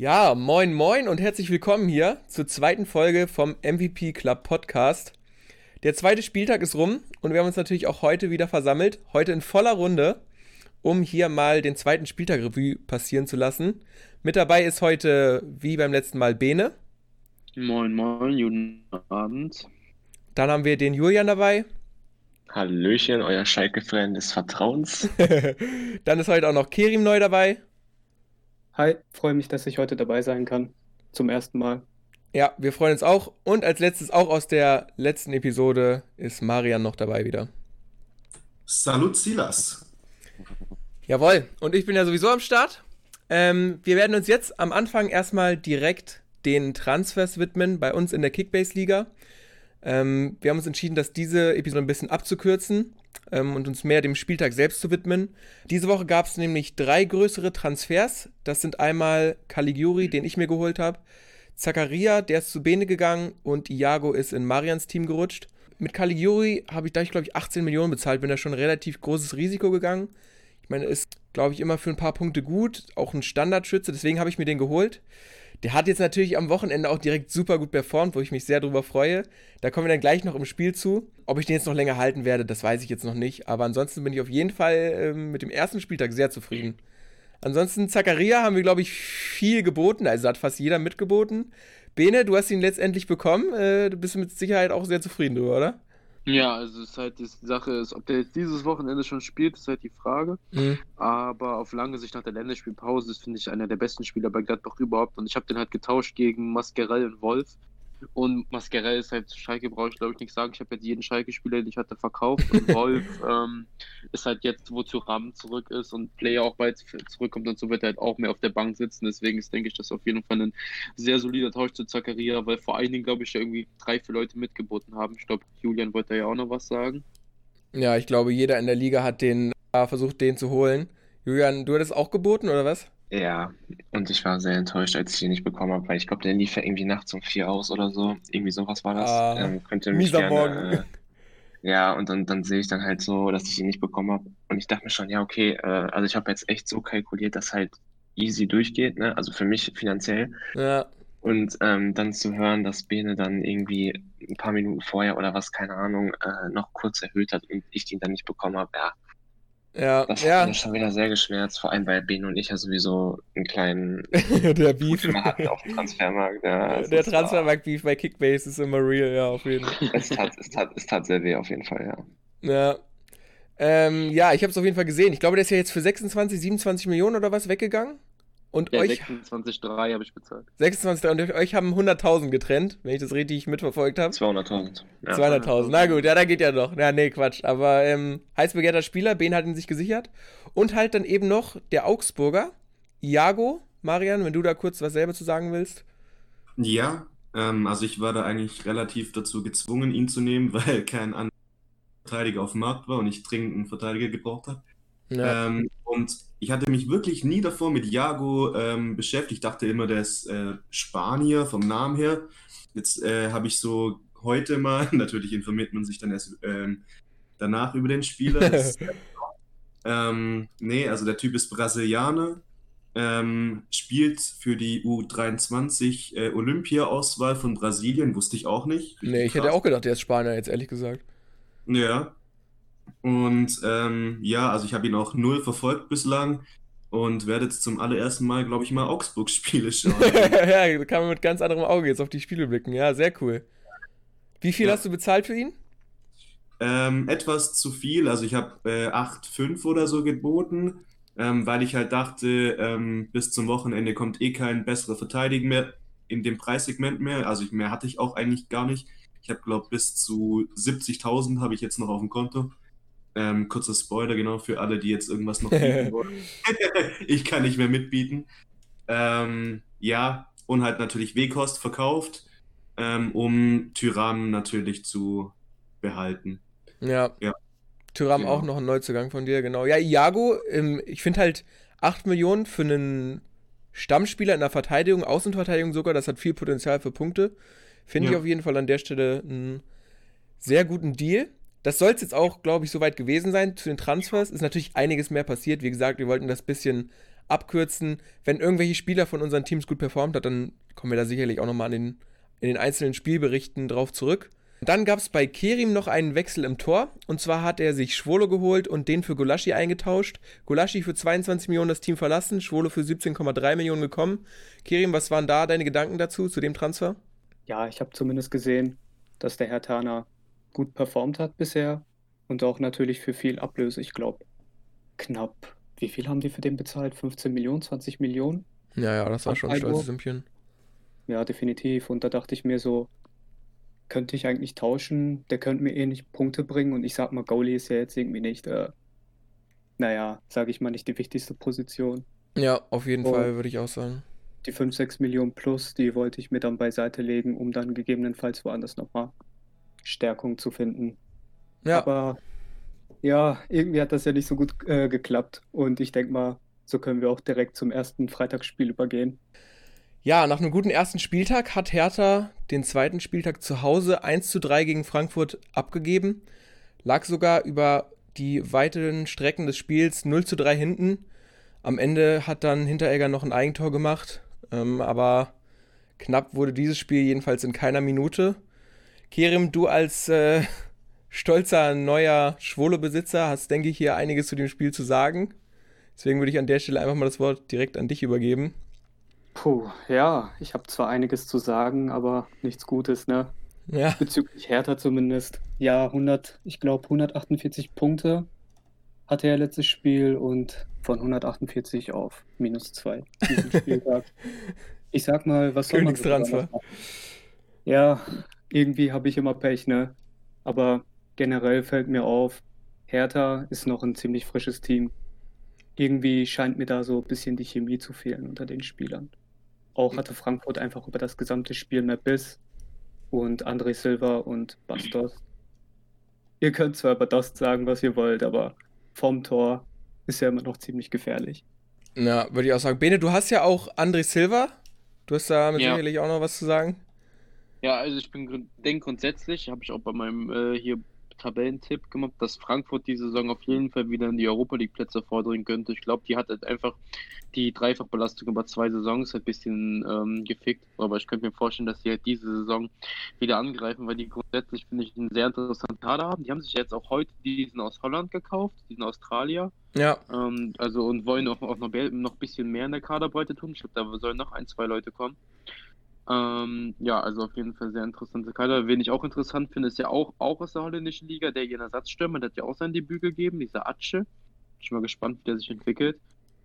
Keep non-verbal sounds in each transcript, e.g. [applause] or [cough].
Ja, moin moin und herzlich willkommen hier zur zweiten Folge vom MVP Club Podcast. Der zweite Spieltag ist rum und wir haben uns natürlich auch heute wieder versammelt, heute in voller Runde, um hier mal den zweiten Spieltag Revue passieren zu lassen. Mit dabei ist heute, wie beim letzten Mal, Bene. Moin moin, guten Abend. Dann haben wir den Julian dabei. Hallöchen, euer Schalke-Fan des Vertrauens. [laughs] Dann ist heute auch noch Kerim neu dabei. Hi, freue mich, dass ich heute dabei sein kann. Zum ersten Mal. Ja, wir freuen uns auch. Und als letztes auch aus der letzten Episode ist Marian noch dabei wieder. Salut Silas. Jawohl, und ich bin ja sowieso am Start. Ähm, wir werden uns jetzt am Anfang erstmal direkt den Transfers widmen bei uns in der Kickbase-Liga. Ähm, wir haben uns entschieden, dass diese Episode ein bisschen abzukürzen ähm, und uns mehr dem Spieltag selbst zu widmen. Diese Woche gab es nämlich drei größere Transfers. Das sind einmal Caligiuri, den ich mir geholt habe, Zakaria, der ist zu Bene gegangen und Iago ist in Marians Team gerutscht. Mit Caligiuri habe ich da, ich glaube ich, 18 Millionen bezahlt, bin da schon ein relativ großes Risiko gegangen. Ich meine, ist, glaube ich, immer für ein paar Punkte gut, auch ein Standardschütze, deswegen habe ich mir den geholt. Der hat jetzt natürlich am Wochenende auch direkt super gut performt, wo ich mich sehr drüber freue. Da kommen wir dann gleich noch im Spiel zu. Ob ich den jetzt noch länger halten werde, das weiß ich jetzt noch nicht. Aber ansonsten bin ich auf jeden Fall ähm, mit dem ersten Spieltag sehr zufrieden. Ansonsten, Zakaria haben wir, glaube ich, viel geboten. Also hat fast jeder mitgeboten. Bene, du hast ihn letztendlich bekommen. Äh, du bist mit Sicherheit auch sehr zufrieden drüber, oder? Ja, also es ist halt die Sache, ist, ob der jetzt dieses Wochenende schon spielt, ist halt die Frage. Mhm. Aber auf lange Sicht nach der Länderspielpause ist, finde ich, einer der besten Spieler bei Gladbach überhaupt. Und ich habe den halt getauscht gegen Mascarell und Wolf. Und Mascarell ist halt, Schalke brauche ich glaube ich nicht sagen. Ich habe jetzt jeden Schalke-Spieler, den ich hatte, verkauft. Und [laughs] Wolf ähm, ist halt jetzt, wozu Ram zurück ist und Player auch bald zurückkommt und so wird er halt auch mehr auf der Bank sitzen. Deswegen ist, denke ich, das auf jeden Fall ein sehr solider Tausch zu Zakaria, weil vor allen Dingen, glaube ich, ja irgendwie drei, vier Leute mitgeboten haben. Ich glaube, Julian wollte ja auch noch was sagen. Ja, ich glaube, jeder in der Liga hat den äh, versucht, den zu holen. Julian, du hattest auch geboten, oder was? Ja, und ich war sehr enttäuscht, als ich ihn nicht bekommen habe, weil ich glaube, der lief ja irgendwie nachts um vier aus oder so. Irgendwie sowas war das. Ah, ähm, könnte mich gerne, Morgen. Äh, ja, und dann, dann sehe ich dann halt so, dass ich ihn nicht bekommen habe. Und ich dachte mir schon, ja, okay, äh, also ich habe jetzt echt so kalkuliert, dass halt easy durchgeht, ne? Also für mich finanziell. Ja. Und ähm, dann zu hören, dass Bene dann irgendwie ein paar Minuten vorher oder was, keine Ahnung, äh, noch kurz erhöht hat und ich ihn dann nicht bekommen habe, ja, Ja, das ja. hat mir schon wieder sehr geschmerzt, vor allem weil Bene und ich ja sowieso einen kleinen [laughs] der Beef. Hatten auf dem Transfermarkt. Ja, Der Transfermarkt-Beef bei Kickbase ist immer real, ja, auf jeden Fall. Es tat, es, tat, es tat sehr weh auf jeden Fall, ja. Ja. Ähm, ja, ich habe es auf jeden Fall gesehen. Ich glaube, der ist ja jetzt für 26, 27 Millionen oder was weggegangen. Und Ja, euch 26,3 habe ich bezahlt. 26 und euch haben 100.000 getrennt, wenn ich das richtig mitverfolgt habe. 200.000. Ja. 200.000. Na gut, ja, da geht ja noch. Ja, nee, Quatsch. Aber ähm, heiß begehrter Spieler, Ben hat ihn sich gesichert. Und halt dann eben noch der Augsburger, Iago. Marian, wenn du da kurz was selber zu sagen willst. Ja, ähm, also ich war da eigentlich relativ dazu gezwungen, ihn zu nehmen, [laughs] weil kein anderer Verteidiger auf dem Markt war und ich dringend einen Verteidiger gebraucht habe. Ja. Ähm, und ich hatte mich wirklich nie davor mit Iago ähm, beschäftigt. Ich dachte immer, der ist äh, Spanier vom Namen her. Jetzt äh, habe ich so heute mal, [laughs] natürlich informiert man sich dann erst ähm, danach über den Spieler. Das [laughs] ähm, nee, also der Typ ist Brasilianer, ähm, spielt für die U23 äh, Olympia-Auswahl von Brasilien, wusste ich auch nicht. nee, ich hätte Krass. auch gedacht, der ist Spanier, jetzt ehrlich gesagt. Ja. Und ähm, ja, also ich habe ihn auch null verfolgt bislang und werde jetzt zum allerersten Mal, glaube ich, mal Augsburg-Spiele schauen. [laughs] ja, da kann man mit ganz anderem Auge jetzt auf die Spiele blicken. Ja, sehr cool. Wie viel Ja. hast du bezahlt für ihn? Ähm, etwas zu viel, also ich habe äh, 8,5 oder so geboten, ähm, weil ich halt dachte, ähm, bis zum Wochenende kommt eh kein besserer Verteidiger mehr in dem Preissegment mehr. Also ich, mehr hatte ich auch eigentlich gar nicht. Ich habe, glaube bis zu 70.000 habe ich jetzt noch auf dem Konto. Ähm, kurzer Spoiler, genau, für alle, die jetzt irgendwas noch [laughs] bieten wollen. [laughs] ich kann nicht mehr mitbieten. Ähm, ja, und halt natürlich Wehkost verkauft, ähm, um Tyrann natürlich zu behalten. Ja. Ja. Tyram Genau. auch noch ein Neuzugang von dir, genau. Ja, Iago, ähm, ich finde halt 8 Millionen für einen Stammspieler in der Verteidigung, Außenverteidigung sogar, das hat viel Potenzial für Punkte. Finde ich Ja. auf jeden Fall an der Stelle einen sehr guten Deal. Das soll es jetzt auch, glaube ich, soweit gewesen sein zu den Transfers. Ist natürlich einiges mehr passiert. Wie gesagt, wir wollten das bisschen abkürzen. Wenn irgendwelche Spieler von unseren Teams gut performt hat, dann kommen wir da sicherlich auch nochmal in in den einzelnen Spielberichten drauf zurück. Dann gab es bei Kerim noch einen Wechsel im Tor. Und zwar hat er sich Schwolo geholt und den für Gulaschi eingetauscht. Gulaschi für 22 Millionen das Team verlassen, Schwolo für 17,3 Millionen gekommen. Kerim, was waren da deine Gedanken dazu, zu dem Transfer? Ja, ich habe zumindest gesehen, dass der Herr Tana gut performt hat bisher. Und auch natürlich für viel Ablöse. Ich glaube, knapp. Wie viel haben die für den bezahlt? 15 Millionen, 20 Millionen? Ja, ja, das war schon ein stolzes Sümmchen. Ja, definitiv. Und da dachte ich mir so, könnte ich eigentlich tauschen? Der könnte mir eh nicht Punkte bringen. Und ich sag mal, Goalie ist ja jetzt irgendwie nicht, äh, naja, sage ich mal, nicht die wichtigste Position. Ja, auf jeden Und Fall, würde ich auch sagen. Die 5, 6 Millionen plus, die wollte ich mir dann beiseite legen, um dann gegebenenfalls woanders nochmal Stärkung zu finden. Ja. Aber ja, irgendwie hat das ja nicht so gut äh, geklappt. Und ich denke mal, so können wir auch direkt zum ersten Freitagsspiel übergehen. Ja, nach einem guten ersten Spieltag hat Hertha den zweiten Spieltag zu Hause 1 zu 3 gegen Frankfurt abgegeben. Lag sogar über die weiteren Strecken des Spiels 0 zu 3 hinten. Am Ende hat dann Hinteregger noch ein Eigentor gemacht, ähm, aber knapp wurde dieses Spiel jedenfalls in keiner Minute. Kerim, du als äh, [laughs] stolzer neuer Schwole-Besitzer hast, denke ich, hier einiges zu dem Spiel zu sagen. Deswegen würde ich an der Stelle einfach mal das Wort direkt an dich übergeben. Puh, ja, ich habe zwar einiges zu sagen, aber nichts Gutes, ne? Ja. Bezüglich Hertha zumindest. Ja, 100, ich glaube 148 Punkte hatte er letztes Spiel und von 148 auf minus 2 [laughs] ich sag mal, was soll man Königstransfer. Ja, irgendwie habe ich immer Pech, ne? Aber generell fällt mir auf, Hertha ist noch ein ziemlich frisches Team. Irgendwie scheint mir da so ein bisschen die Chemie zu fehlen unter den Spielern. Auch hatte Frankfurt einfach über das gesamte Spiel mehr Biss und André Silva und Bastos. Ihr könnt zwar über Dost sagen, was ihr wollt, aber vom Tor ist ja immer noch ziemlich gefährlich. Na, würde ich auch sagen. Bene, du hast ja auch André Silva. Du hast da ja. sicherlich auch noch was zu sagen. Ja, also ich bin denke grundsätzlich, habe ich auch bei meinem äh, hier Tabellentipp gemacht, dass Frankfurt die Saison auf jeden Fall wieder in die Europa League Plätze vordringen könnte. Ich glaube, die hat halt einfach die Dreifachbelastung über zwei Saisons ein bisschen ähm, gefickt. Aber ich könnte mir vorstellen, dass sie halt diese Saison wieder angreifen, weil die grundsätzlich, finde ich, einen sehr interessanten Kader haben. Die haben sich jetzt auch heute diesen aus Holland gekauft, diesen Australier. Ja. Ähm, also und wollen auch, auch noch, noch ein bisschen mehr in der Kaderbreite tun. Ich glaube, da sollen noch ein, zwei Leute kommen. Ähm, ja, also auf jeden Fall sehr interessante Kader. Wen ich auch interessant finde, ist ja auch, auch aus der holländischen Liga, der hier Ersatzstürmer, der hat ja auch sein Debüt gegeben, dieser Atsche. Ich bin mal gespannt, wie der sich entwickelt.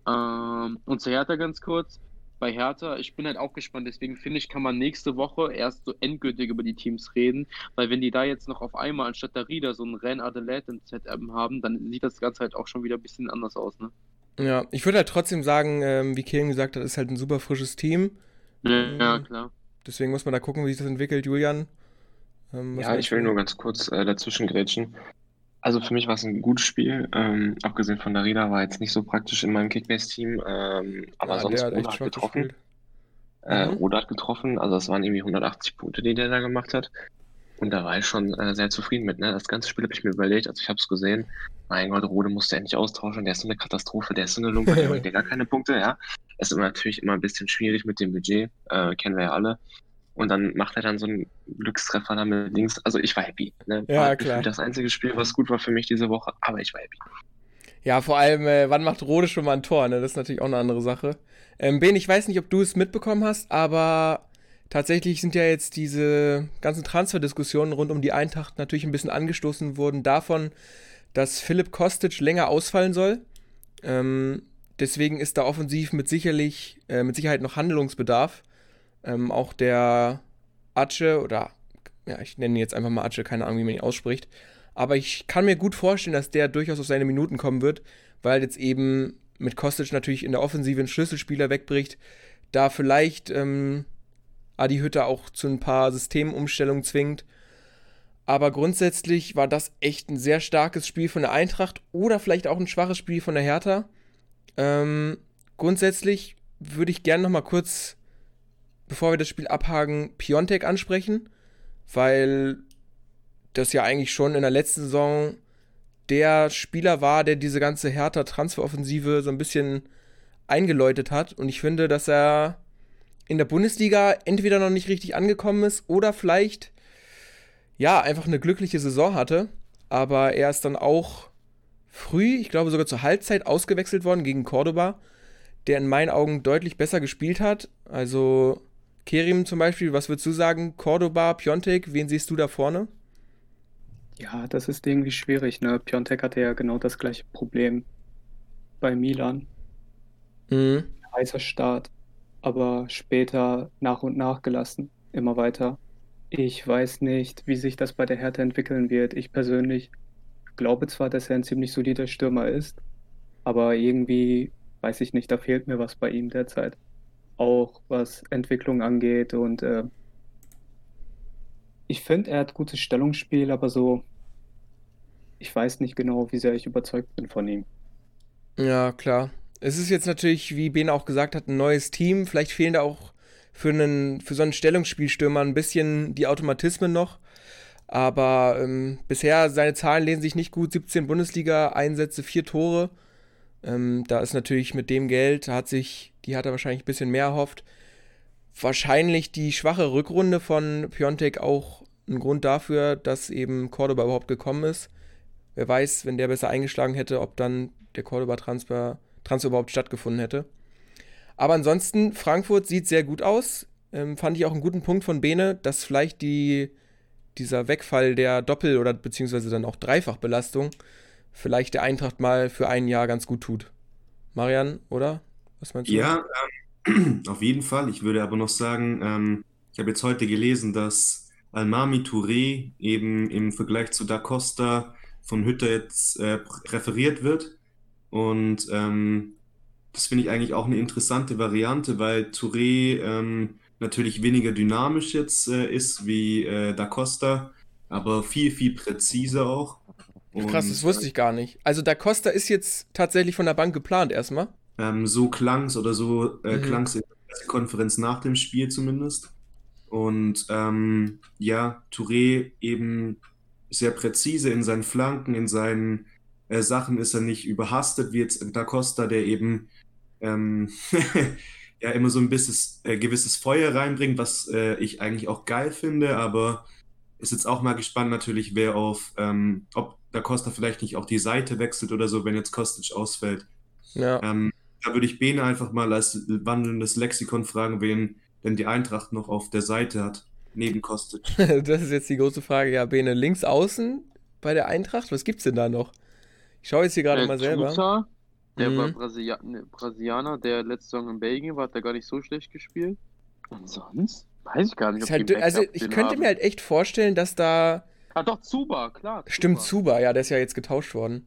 Ähm, und zu Hertha ganz kurz. Bei Hertha, ich bin halt auch gespannt, deswegen finde ich, kann man nächste Woche erst so endgültig über die Teams reden, weil wenn die da jetzt noch auf einmal anstatt der Rieder so einen Ren Adelaide im ZM haben, dann sieht das Ganze halt auch schon wieder ein bisschen anders aus, ne? Ja, ich würde halt trotzdem sagen, ähm, wie Kieran gesagt hat, ist halt ein super frisches Team. Ja, klar. Deswegen muss man da gucken, wie sich das entwickelt, Julian. Ähm, ja, ich will nur ganz kurz äh, dazwischen grätschen. Also für mich war es ein gutes Spiel. Ähm, abgesehen von der Reda war jetzt nicht so praktisch in meinem Kickbase-Team. Ähm, aber ja, sonst hat, hat getroffen. Äh, mhm. Roda hat getroffen. Also es waren irgendwie 180 Punkte, die der da gemacht hat. Und da war ich schon äh, sehr zufrieden mit. Ne? Das ganze Spiel habe ich mir überlegt, also ich habe es gesehen. Mein Gott, Rode musste endlich austauschen. Der ist so eine Katastrophe, der ist so eine Lumpe, der [laughs] bringt gar keine Punkte. Ja, ist immer natürlich immer ein bisschen schwierig mit dem Budget, äh, kennen wir ja alle. Und dann macht er dann so einen Glückstreffer da mit links. Also ich war happy. Ne? Ja, war klar. Das einzige Spiel, was gut war für mich diese Woche, aber ich war happy. Ja, vor allem, äh, wann macht Rode schon mal ein Tor? Ne? Das ist natürlich auch eine andere Sache. Ähm, ben, ich weiß nicht, ob du es mitbekommen hast, aber Tatsächlich sind ja jetzt diese ganzen Transferdiskussionen rund um die Eintracht natürlich ein bisschen angestoßen worden davon, dass Philipp Kostic länger ausfallen soll. Ähm, deswegen ist da offensiv mit, sicherlich, äh, mit Sicherheit noch Handlungsbedarf. Ähm, auch der Atsche oder ja, ich nenne ihn jetzt einfach mal Atsche, keine Ahnung, wie man ihn ausspricht. Aber ich kann mir gut vorstellen, dass der durchaus auf seine Minuten kommen wird, weil jetzt eben mit Kostic natürlich in der Offensive ein Schlüsselspieler wegbricht, da vielleicht ähm, Adi Hütter auch zu ein paar Systemumstellungen zwingt. Aber grundsätzlich war das echt ein sehr starkes Spiel von der Eintracht oder vielleicht auch ein schwaches Spiel von der Hertha. Ähm, grundsätzlich würde ich gerne noch mal kurz, bevor wir das Spiel abhaken, Piontek ansprechen, weil das ja eigentlich schon in der letzten Saison der Spieler war, der diese ganze Hertha-Transferoffensive so ein bisschen eingeläutet hat. Und ich finde, dass er in der Bundesliga entweder noch nicht richtig angekommen ist oder vielleicht ja einfach eine glückliche Saison hatte. Aber er ist dann auch früh, ich glaube sogar zur Halbzeit, ausgewechselt worden gegen Cordoba, der in meinen Augen deutlich besser gespielt hat. Also Kerim zum Beispiel, was würdest du sagen? Cordoba, Piontek, wen siehst du da vorne? Ja, das ist irgendwie schwierig. Ne? Piontek hatte ja genau das gleiche Problem bei Milan. Mhm. Heißer Start, aber später nach und nach gelassen, immer weiter. Ich weiß nicht, wie sich das bei der Hertha entwickeln wird. Ich persönlich glaube zwar, dass er ein ziemlich solider Stürmer ist, aber irgendwie weiß ich nicht, da fehlt mir was bei ihm derzeit. Auch was Entwicklung angeht und äh, ich finde, er hat gutes Stellungsspiel, aber so, ich weiß nicht genau, wie sehr ich überzeugt bin von ihm. Ja, klar. Es ist jetzt natürlich, wie Ben auch gesagt hat, ein neues Team. Vielleicht fehlen da auch für, einen, für so einen Stellungsspielstürmer ein bisschen die Automatismen noch. Aber ähm, bisher, seine Zahlen lesen sich nicht gut. 17 Bundesliga-Einsätze, 4 Tore. Ähm, da ist natürlich mit dem Geld, hat sich, die hat er wahrscheinlich ein bisschen mehr erhofft. Wahrscheinlich die schwache Rückrunde von Piontek auch ein Grund dafür, dass eben Cordoba überhaupt gekommen ist. Wer weiß, wenn der besser eingeschlagen hätte, ob dann der Cordoba-Transfer Transfer überhaupt stattgefunden hätte. Aber ansonsten, Frankfurt sieht sehr gut aus. Ähm, fand ich auch einen guten Punkt von Bene, dass vielleicht die, dieser Wegfall der Doppel- oder beziehungsweise dann auch Dreifachbelastung vielleicht der Eintracht mal für ein Jahr ganz gut tut. Marian, oder? Was meinst du? Ja, ähm, [clears throat] auf jeden Fall. Ich würde aber noch sagen, ähm, ich habe jetzt heute gelesen, dass Almami Touré eben im Vergleich zu Da Costa von Hütter jetzt äh, referiert wird. Und ähm, das finde ich eigentlich auch eine interessante Variante, weil Touré ähm, natürlich weniger dynamisch jetzt äh, ist wie äh, Da Costa, aber viel, viel präziser auch. Und, Krass, das wusste ich gar nicht. Also Da Costa ist jetzt tatsächlich von der Bank geplant erstmal. Ähm, so klang es oder so äh, mhm. klang es in der Konferenz nach dem Spiel zumindest. Und ähm, ja, Touré eben sehr präzise in seinen Flanken, in seinen äh, Sachen ist er nicht überhastet, wie jetzt Da Costa, der eben ähm, [laughs] ja immer so ein bisschen äh, gewisses Feuer reinbringt, was äh, ich eigentlich auch geil finde, aber ist jetzt auch mal gespannt natürlich, wer auf, ähm, ob Da Costa vielleicht nicht auch die Seite wechselt oder so, wenn jetzt Kostic ausfällt. Ja. Ähm, da würde ich Bene einfach mal als wandelndes Lexikon fragen, wen denn die Eintracht noch auf der Seite hat, neben Kostic. [laughs] das ist jetzt die große Frage. Ja, Bene, links außen bei der Eintracht, was gibt's denn da noch? Ich schaue jetzt hier gerade äh, mal selber. Der mhm. war Brasilia ne, Brasilianer, der letzte Saison in Belgien war, hat der gar nicht so schlecht gespielt. Und sonst? Weiß ich gar nicht. Halt, also ich könnte haben. mir halt echt vorstellen, dass da. Ah doch, Zuba, klar. Zuba. Stimmt, Zuba, ja, der ist ja jetzt getauscht worden.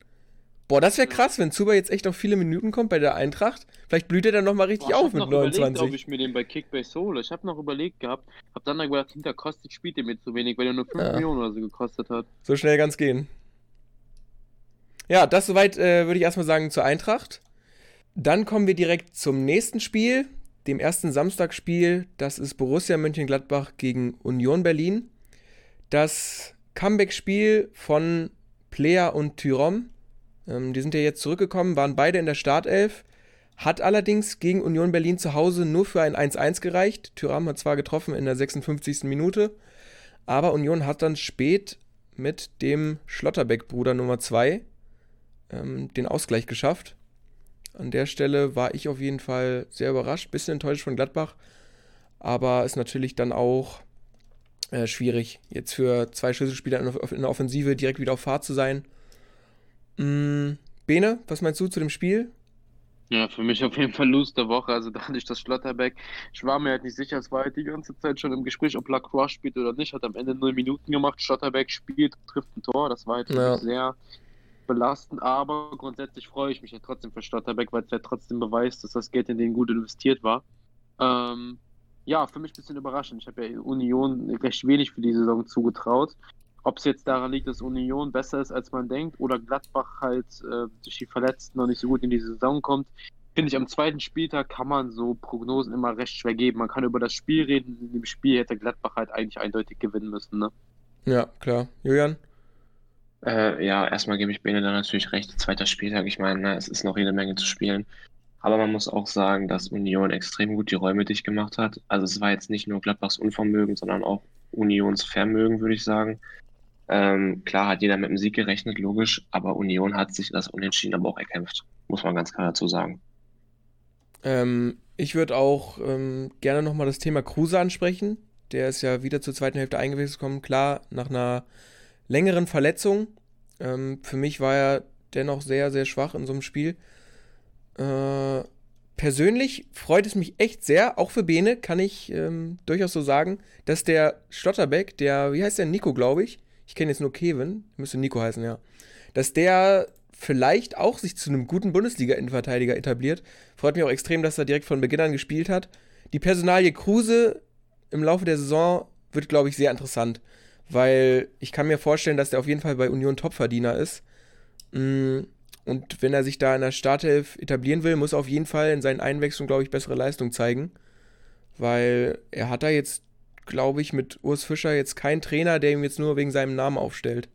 Boah, das wäre krass, wenn Zuba jetzt echt auf viele Minuten kommt bei der Eintracht. Vielleicht blüht er dann nochmal richtig Boah, auf mit 29. Ich ob ich mir den bei Kickbase hole. Ich habe noch überlegt gehabt, hab dann gedacht, hinter Kostic spielt der mir zu wenig, weil er nur 5 ja. Millionen oder so gekostet hat. So schnell ganz gehen. Ja, das soweit äh, würde ich erstmal sagen zur Eintracht. Dann kommen wir direkt zum nächsten Spiel, dem ersten Samstagsspiel. Das ist Borussia Mönchengladbach gegen Union Berlin. Das Comeback-Spiel von Plea und Tyrom. Ähm, die sind ja jetzt zurückgekommen, waren beide in der Startelf. Hat allerdings gegen Union Berlin zu Hause nur für ein 1-1 gereicht. Tyram hat zwar getroffen in der 56. Minute, aber Union hat dann spät mit dem Schlotterbeck-Bruder Nummer 2 ähm, den Ausgleich geschafft. An der Stelle war ich auf jeden Fall sehr überrascht, bisschen enttäuscht von Gladbach, aber ist natürlich dann auch äh, schwierig, jetzt für zwei Schlüsselspieler in der Offensive direkt wieder auf Fahrt zu sein. Mhm. Bene, was meinst du zu dem Spiel? Ja, für mich auf jeden Fall Lose der Woche. Also dadurch, dass Schlotterbeck, ich war mir halt nicht sicher, es war halt die ganze Zeit schon im Gespräch, ob Lacroix spielt oder nicht, hat am Ende null Minuten gemacht. Schlotterbeck spielt, trifft ein Tor. Das war halt ja. sehr belastend, aber grundsätzlich freue ich mich ja trotzdem für Stotterbeck, weil es ja trotzdem beweist, dass das Geld in den gut investiert war. Ähm, ja, für mich ein bisschen überraschend. Ich habe ja Union recht wenig für die Saison zugetraut. Ob es jetzt daran liegt, dass Union besser ist, als man denkt, oder Gladbach halt äh, durch die Verletzten noch nicht so gut in die Saison kommt, finde ich, am zweiten Spieltag kann man so Prognosen immer recht schwer geben. Man kann über das Spiel reden. In dem Spiel hätte Gladbach halt eigentlich eindeutig gewinnen müssen. Ne? Ja, klar. Julian? Äh, ja, erstmal gebe ich Bene dann natürlich recht. Zweiter Spieltag, ich meine, ne, es ist noch jede Menge zu spielen. Aber man muss auch sagen, dass Union extrem gut die Räume dicht gemacht hat. Also es war jetzt nicht nur Gladbachs Unvermögen, sondern auch Unions Vermögen, würde ich sagen. Ähm, klar hat jeder mit dem Sieg gerechnet, logisch, aber Union hat sich das Unentschieden aber auch erkämpft, muss man ganz klar dazu sagen. Ähm, ich würde auch ähm, gerne nochmal das Thema Kruse ansprechen. Der ist ja wieder zur zweiten Hälfte eingewechselt gekommen. Klar, nach einer längeren Verletzung. Ähm, für mich war er dennoch sehr, sehr schwach in so einem Spiel. Äh, persönlich freut es mich echt sehr, auch für Bene, kann ich ähm, durchaus so sagen, dass der Schlotterbeck, der, wie heißt der, Nico, glaube ich, ich kenne jetzt nur Kevin, müsste Nico heißen, ja, dass der vielleicht auch sich zu einem guten Bundesliga-Innenverteidiger etabliert. Freut mich auch extrem, dass er direkt von Beginn an gespielt hat. Die Personalie Kruse im Laufe der Saison wird, glaube ich, sehr interessant, weil ich kann mir vorstellen, dass der auf jeden Fall bei Union Topverdiener ist. Mm, und wenn er sich da in der Startelf etablieren will, muss er auf jeden Fall in seinen Einwechslungen, glaube ich, bessere Leistung zeigen. Weil er hat da jetzt, glaube ich, mit Urs Fischer jetzt keinen Trainer, der ihm jetzt nur wegen seinem Namen aufstellt.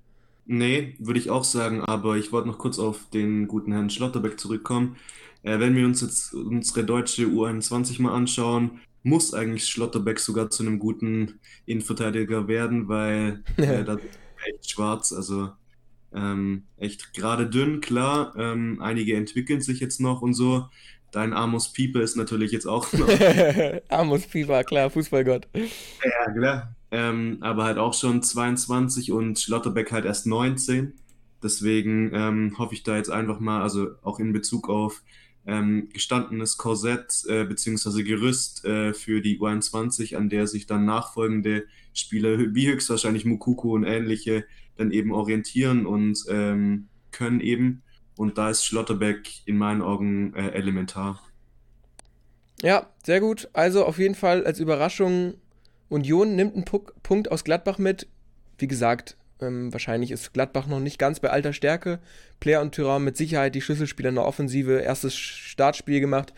Nee, würde ich auch sagen, aber ich wollte noch kurz auf den guten Herrn Schlotterbeck zurückkommen. Äh, wenn wir uns jetzt unsere deutsche U21 mal anschauen, muss eigentlich Schlotterbeck sogar zu einem guten Innenverteidiger werden, weil äh, [laughs] da echt schwarz, also ähm, echt gerade dünn, klar. Ähm, einige entwickeln sich jetzt noch und so. Dein Amos Pieper ist natürlich jetzt auch noch. [laughs] Amos Pieper, klar, Fußballgott. Ja, klar. Ähm, aber halt auch schon 22 und Schlotterbeck halt erst 19. Deswegen ähm, hoffe ich da jetzt einfach mal, also auch in Bezug auf ähm, gestandenes Korsett äh, bzw. Gerüst äh, für die U21, an der sich dann nachfolgende Spieler wie höchstwahrscheinlich Mukuku und ähnliche dann eben orientieren und ähm, können eben. Und da ist Schlotterbeck in meinen Augen äh, elementar. Ja, sehr gut. Also auf jeden Fall als Überraschung, Union nimmt einen Punkt aus Gladbach mit. Wie gesagt, ähm, wahrscheinlich ist Gladbach noch nicht ganz bei alter Stärke. Player und Tyrann mit Sicherheit die Schlüsselspieler in der Offensive. Erstes Startspiel gemacht.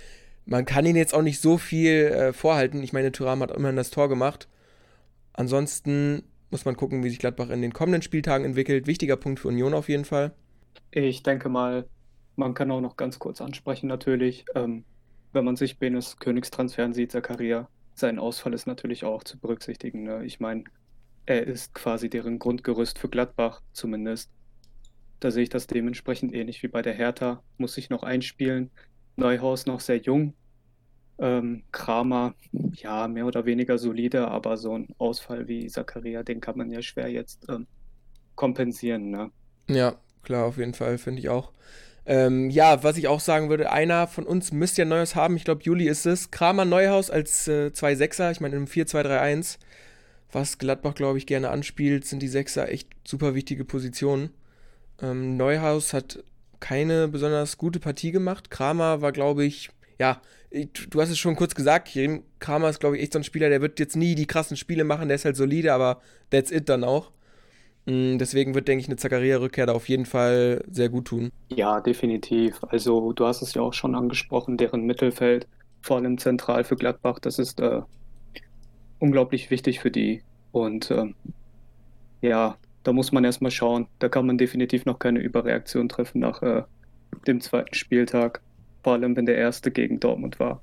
Man kann ihnen jetzt auch nicht so viel äh, vorhalten. Ich meine, Tyrann hat immerhin das Tor gemacht. Ansonsten muss man gucken, wie sich Gladbach in den kommenden Spieltagen entwickelt. Wichtiger Punkt für Union auf jeden Fall. Ich denke mal, man kann auch noch ganz kurz ansprechen, natürlich. Ähm, wenn man sich Benes Königstransfern sieht, Zakaria, sein Ausfall ist natürlich auch zu berücksichtigen. Ne? Ich meine, er ist quasi deren Grundgerüst für Gladbach zumindest. Da sehe ich das dementsprechend ähnlich wie bei der Hertha. Muss sich noch einspielen. Neuhaus noch sehr jung, ähm, Kramer, ja, mehr oder weniger solide, aber so ein Ausfall wie Zakaria, den kann man ja schwer jetzt ähm, kompensieren. Ne? Ja, klar, auf jeden Fall, finde ich auch. Ähm, ja, was ich auch sagen würde, einer von uns müsste ja Neues haben. Ich glaube, Juli ist es. Kramer Neuhaus als äh, zwei Sechser, ich meine im 4-2-3-1, was Gladbach, glaube ich, gerne anspielt, sind die Sechser echt super wichtige Positionen. Ähm, Neuhaus hat keine besonders gute Partie gemacht. Kramer war, glaube ich, ja, du hast es schon kurz gesagt, Kramer ist, glaube ich, echt so ein Spieler, der wird jetzt nie die krassen Spiele machen, der ist halt solide, aber that's it dann auch. Mm, deswegen wird, denke ich, eine Zakaria-Rückkehr da auf jeden Fall sehr gut tun. Ja, definitiv. Also, du hast es ja auch schon angesprochen, deren Mittelfeld, vor allem zentral für Gladbach, das ist äh, unglaublich wichtig für die. Und ähm, ja, da muss man erstmal schauen. Da kann man definitiv noch keine Überreaktion treffen nach äh, dem zweiten Spieltag. Vor allem, wenn der erste gegen Dortmund war.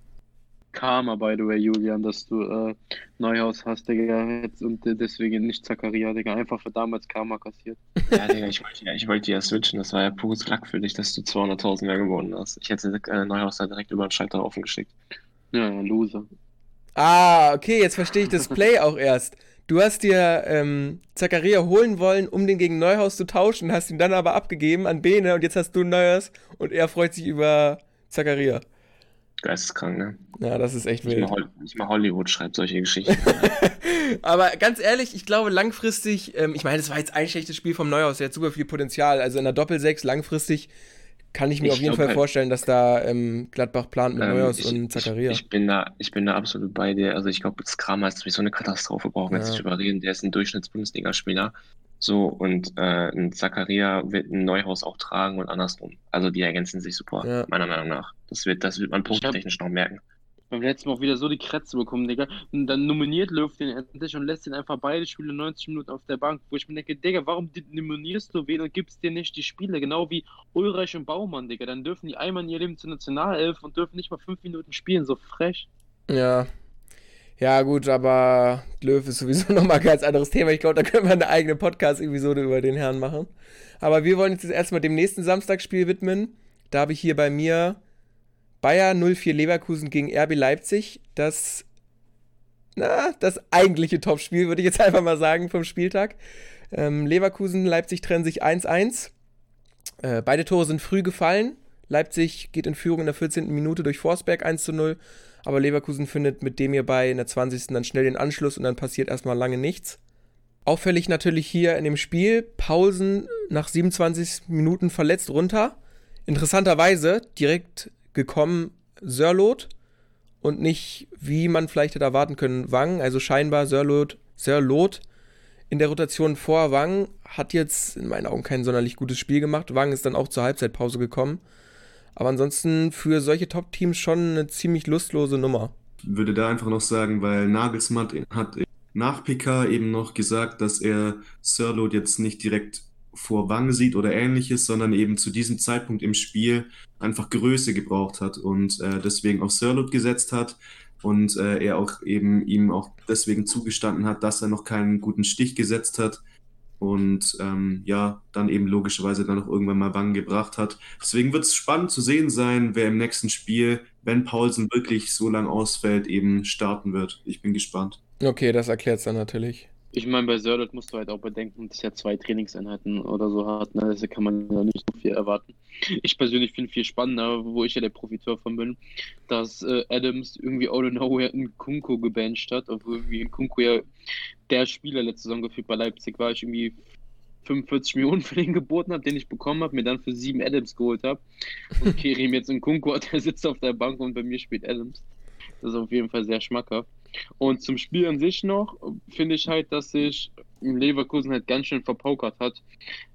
Karma, by the way, Julian, dass du äh, Neuhaus hast, Digga, jetzt und äh, deswegen nicht Zakaria, Digga, einfach für damals Karma kassiert. [laughs] Ja, Digga, ich wollte ja, ich wollte ja switchen, das war ja pures Lack für dich, dass du 200.000 mehr gewonnen hast. Ich hätte äh, Neuhaus da direkt über den Scheiterhaufen geschickt. Ja, ja, Loser. Ah, okay, jetzt verstehe ich das Play auch erst. Du hast dir ähm, Zakaria holen wollen, um den gegen Neuhaus zu tauschen, hast ihn dann aber abgegeben an Bene und jetzt hast du Neuhaus und er freut sich über Zakaria. Geisteskrank, ne? Ja, das ist echt wild. Nicht mal, Hollywood schreibt solche Geschichten. [laughs] Aber ganz ehrlich, ich glaube langfristig, ähm, ich meine, das war jetzt ein schlechtes Spiel vom Neuhaus, der hat super viel Potenzial. Also in der Doppel-6 langfristig kann ich mir ich auf jeden Fall halt, vorstellen, dass da ähm, Gladbach plant mit ähm, Neuhaus ich, und Zakaria. Ich, ich, bin da, ich bin da absolut bei dir. Also ich glaube, das Kramer ist sowieso eine Katastrophe, brauchen wir ja. jetzt nicht überreden. Der ist ein Durchschnitts-Bundesligaspieler. So, und äh, ein Zakaria wird ein Neuhaus auch tragen und andersrum. Also die ergänzen sich super, ja. meiner Meinung nach. Das wird, das wird man punkttechnisch noch merken. Beim letzten Mal auch wieder so die Krätze bekommen, Digga. Und dann nominiert Löw den endlich und lässt ihn einfach beide Spiele 90 Minuten auf der Bank, wo ich mir denke, Digga, warum nominierst du wen und gibst dir nicht die Spiele? Genau wie Ulreich und Baumann, Digga. Dann dürfen die einmal in ihr Leben zur Nationalelf und dürfen nicht mal fünf Minuten spielen, so frech. Ja. Ja, gut, aber Löw ist sowieso [laughs] nochmal ein ganz anderes Thema. Ich glaube, da können wir eine eigene Podcast-Episode über den Herrn machen. Aber wir wollen jetzt erstmal dem nächsten Samstagsspiel widmen. Da habe ich hier bei mir Bayer 04 Leverkusen gegen RB Leipzig. Das, na, das eigentliche Topspiel, würde ich jetzt [laughs] einfach mal sagen, vom Spieltag. Ähm, Leverkusen, Leipzig trennen sich 1-1. Äh, beide Tore sind früh gefallen. Leipzig geht in Führung in der 14. Minute durch Forsberg 1 0. Aber Leverkusen findet mit dem hierbei in der 20. dann schnell den Anschluss und dann passiert erstmal lange nichts. Auffällig natürlich hier in dem Spiel, Pausen nach 27 Minuten verletzt runter. Interessanterweise direkt gekommen Sörlot und nicht, wie man vielleicht hätte erwarten können, Wang. Also scheinbar Sörlot, Sörlot in der Rotation vor Wang hat jetzt in meinen Augen kein sonderlich gutes Spiel gemacht. Wang ist dann auch zur Halbzeitpause gekommen. Aber ansonsten für solche Top-Teams schon eine ziemlich lustlose Nummer. Ich würde da einfach noch sagen, weil Nagelsmann hat nach PK eben noch gesagt, dass er Sirlot jetzt nicht direkt vor Wange sieht oder ähnliches, sondern eben zu diesem Zeitpunkt im Spiel einfach Größe gebraucht hat und äh, deswegen auf Sirlot gesetzt hat und äh, er auch eben ihm auch deswegen zugestanden hat, dass er noch keinen guten Stich gesetzt hat und ähm, ja, dann eben logischerweise dann auch irgendwann mal Wangen gebracht hat. Deswegen wird es spannend zu sehen sein, wer im nächsten Spiel, wenn Paulsen wirklich so lang ausfällt, eben starten wird. Ich bin gespannt. Okay, das erklärt es dann natürlich. Ich meine, bei Sörlot musst du halt auch bedenken, dass er zwei Trainingseinheiten oder so hat. Ne? Also kann man ja nicht so viel erwarten. Ich persönlich finde viel spannender, wo ich ja der Profiteur von bin, dass äh, Adams irgendwie out of nowhere in Kunko gebancht hat, obwohl in Kunko ja der Spieler letzte Saison gefühlt bei Leipzig war. Ich irgendwie 45 Millionen für den geboten habe, den ich bekommen habe, mir dann für sieben Adams geholt habe. Und Kerim jetzt in Kunko, der sitzt auf der Bank und bei mir spielt Adams. Das ist auf jeden Fall sehr schmackhaft. Und zum Spiel an sich noch finde ich halt, dass sich Leverkusen halt ganz schön verpokert hat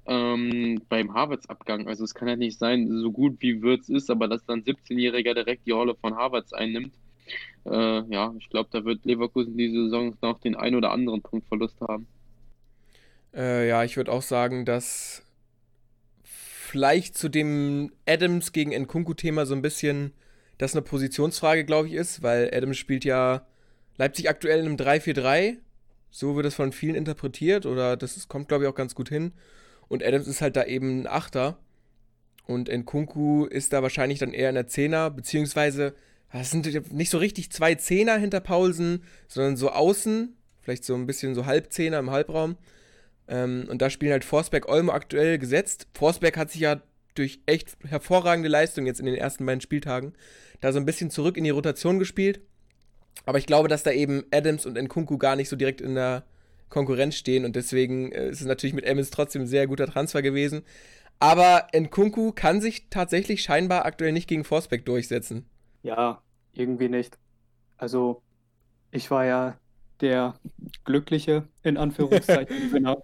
ähm, beim Harvards-Abgang. Also es kann halt nicht sein, so gut wie Würz ist, aber dass dann 17-Jähriger direkt die Rolle von Harvards einnimmt. Äh, ja, ich glaube, da wird Leverkusen diese Saison noch den ein oder anderen Punktverlust haben. Äh, ja, ich würde auch sagen, dass vielleicht zu dem Adams gegen Nkunku-Thema so ein bisschen das eine Positionsfrage, glaube ich, ist, weil Adams spielt ja Leipzig aktuell in einem 3-4-3. So wird es von vielen interpretiert oder das ist, kommt, glaube ich, auch ganz gut hin. Und Adams ist halt da eben ein Achter. Und Nkunku ist da wahrscheinlich dann eher in der Zehner, beziehungsweise es sind nicht so richtig zwei Zehner hinter Paulsen, sondern so außen, vielleicht so ein bisschen so Halbzehner im Halbraum. Ähm, und da spielen halt Forsberg, Olmo aktuell gesetzt. Forsberg hat sich ja durch echt hervorragende Leistung jetzt in den ersten beiden Spieltagen da so ein bisschen zurück in die Rotation gespielt. Aber ich glaube, dass da eben Adams und Nkunku gar nicht so direkt in der Konkurrenz stehen und deswegen äh, ist es natürlich mit Adams trotzdem ein sehr guter Transfer gewesen. Aber Nkunku kann sich tatsächlich scheinbar aktuell nicht gegen Forsberg durchsetzen. Ja, irgendwie nicht. Also, ich war ja der glückliche, in Anführungszeichen, [laughs] Gewinner,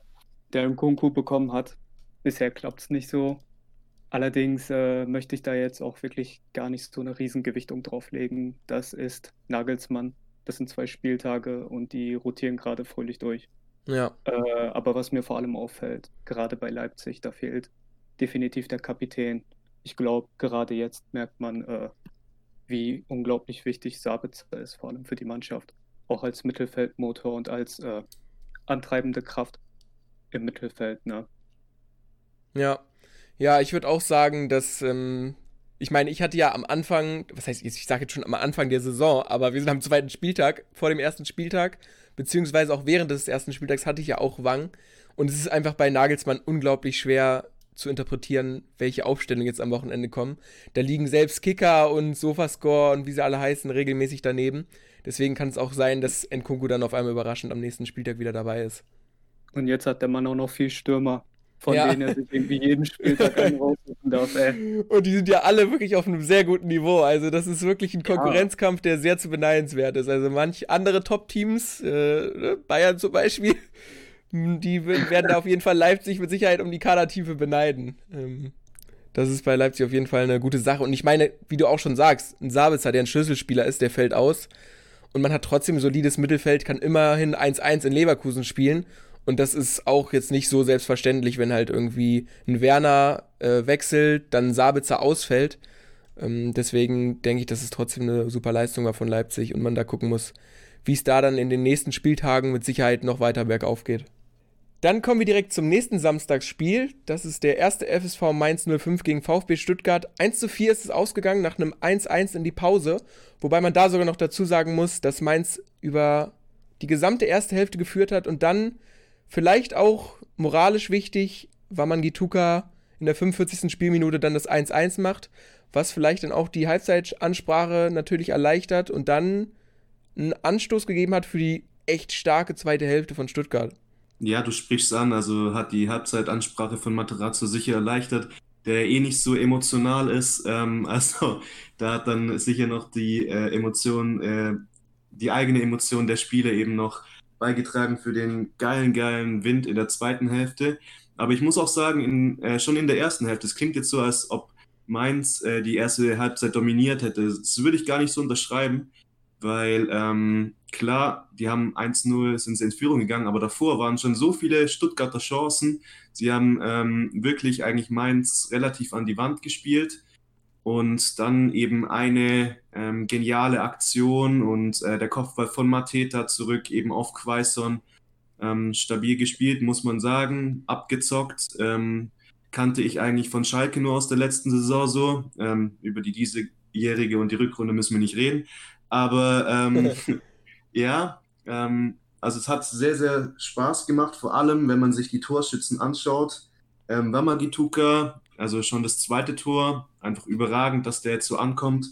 der Nkunku bekommen hat. Bisher klappt es nicht so. Allerdings äh, möchte ich da jetzt auch wirklich gar nicht so eine Riesengewichtung drauflegen. Das ist Nagelsmann. Das sind zwei Spieltage und die rotieren gerade fröhlich durch. Ja. Äh, aber was mir vor allem auffällt, gerade bei Leipzig, da fehlt definitiv der Kapitän. Ich glaube, gerade jetzt merkt man, äh, wie unglaublich wichtig Sabitzer ist, vor allem für die Mannschaft. Auch als Mittelfeldmotor und als äh, antreibende Kraft im Mittelfeld. Ne? Ja, ja, ich würde auch sagen, dass, ähm, ich meine, ich hatte ja am Anfang, was heißt, ich sage jetzt schon am Anfang der Saison, aber wir sind am zweiten Spieltag, vor dem ersten Spieltag, beziehungsweise auch während des ersten Spieltags hatte ich ja auch Wang. Und es ist einfach bei Nagelsmann unglaublich schwer zu interpretieren, welche Aufstellungen jetzt am Wochenende kommen. Da liegen selbst Kicker und Sofascore und wie sie alle heißen regelmäßig daneben. Deswegen kann es auch sein, dass Nkunku dann auf einmal überraschend am nächsten Spieltag wieder dabei ist. Und jetzt hat der Mann auch noch viel Stürmer von ja. denen er sich irgendwie jeden Spieltag einen [laughs] raussuchen darf. Ey. Und die sind ja alle wirklich auf einem sehr guten Niveau. Also das ist wirklich ein Konkurrenzkampf, der sehr zu beneidenswert ist. Also manch andere Top-Teams, äh, ne, Bayern zum Beispiel, die werden da auf jeden Fall Leipzig mit Sicherheit um die Kadertiefe beneiden. Ähm, Das ist bei Leipzig auf jeden Fall eine gute Sache. Und ich meine, wie du auch schon sagst, ein Sabitzer, der ein Schlüsselspieler ist, der fällt aus. Und man hat trotzdem ein solides Mittelfeld, kann immerhin 1-1 in Leverkusen spielen. Und das ist auch jetzt nicht so selbstverständlich, wenn halt irgendwie ein Werner äh, wechselt, dann Sabitzer ausfällt. Ähm, deswegen denke ich, dass es trotzdem eine super Leistung war von Leipzig und man da gucken muss, wie es da dann in den nächsten Spieltagen mit Sicherheit noch weiter bergauf geht. Dann kommen wir direkt zum nächsten Samstagsspiel. Das ist der erste FSV Mainz 05 gegen VfB Stuttgart. 1 zu 4 ist es ausgegangen nach einem 1-1 in die Pause. Wobei man da sogar noch dazu sagen muss, dass Mainz über die gesamte erste Hälfte geführt hat und dann vielleicht auch moralisch wichtig, war man Gituka in der 45. Spielminute dann das 1-1 macht, was vielleicht dann auch die Halbzeitansprache natürlich erleichtert und dann einen Anstoß gegeben hat für die echt starke zweite Hälfte von Stuttgart. Ja, du sprichst an, also hat die Halbzeitansprache von Materazzo sicher erleichtert, der eh nicht so emotional ist. Ähm, [laughs] also da hat dann sicher noch die äh, Emotion, äh, die eigene Emotion der Spieler eben noch beigetragen für den geilen, geilen Wind in der zweiten Hälfte. Aber ich muss auch sagen, in, äh, schon in der ersten Hälfte, es klingt jetzt so, als ob Mainz äh, die erste Halbzeit dominiert hätte. Das würde ich gar nicht so unterschreiben weil ähm, klar, die haben 1-0, sind sie in Führung gegangen, aber davor waren schon so viele Stuttgarter Chancen. Sie haben ähm, wirklich eigentlich Mainz relativ an die Wand gespielt und dann eben eine ähm, geniale Aktion und äh, der Kopfball von Mateta zurück eben auf Quaison. Ähm, stabil gespielt, muss man sagen, abgezockt. Ähm, kannte ich eigentlich von Schalke nur aus der letzten Saison so. Ähm, über die diesejährige und die Rückrunde müssen wir nicht reden. Aber ähm, [laughs] ja, ähm, also es hat sehr, sehr Spaß gemacht, vor allem wenn man sich die Torschützen anschaut. Ähm, Wamagituka, also schon das zweite Tor, einfach überragend, dass der jetzt so ankommt.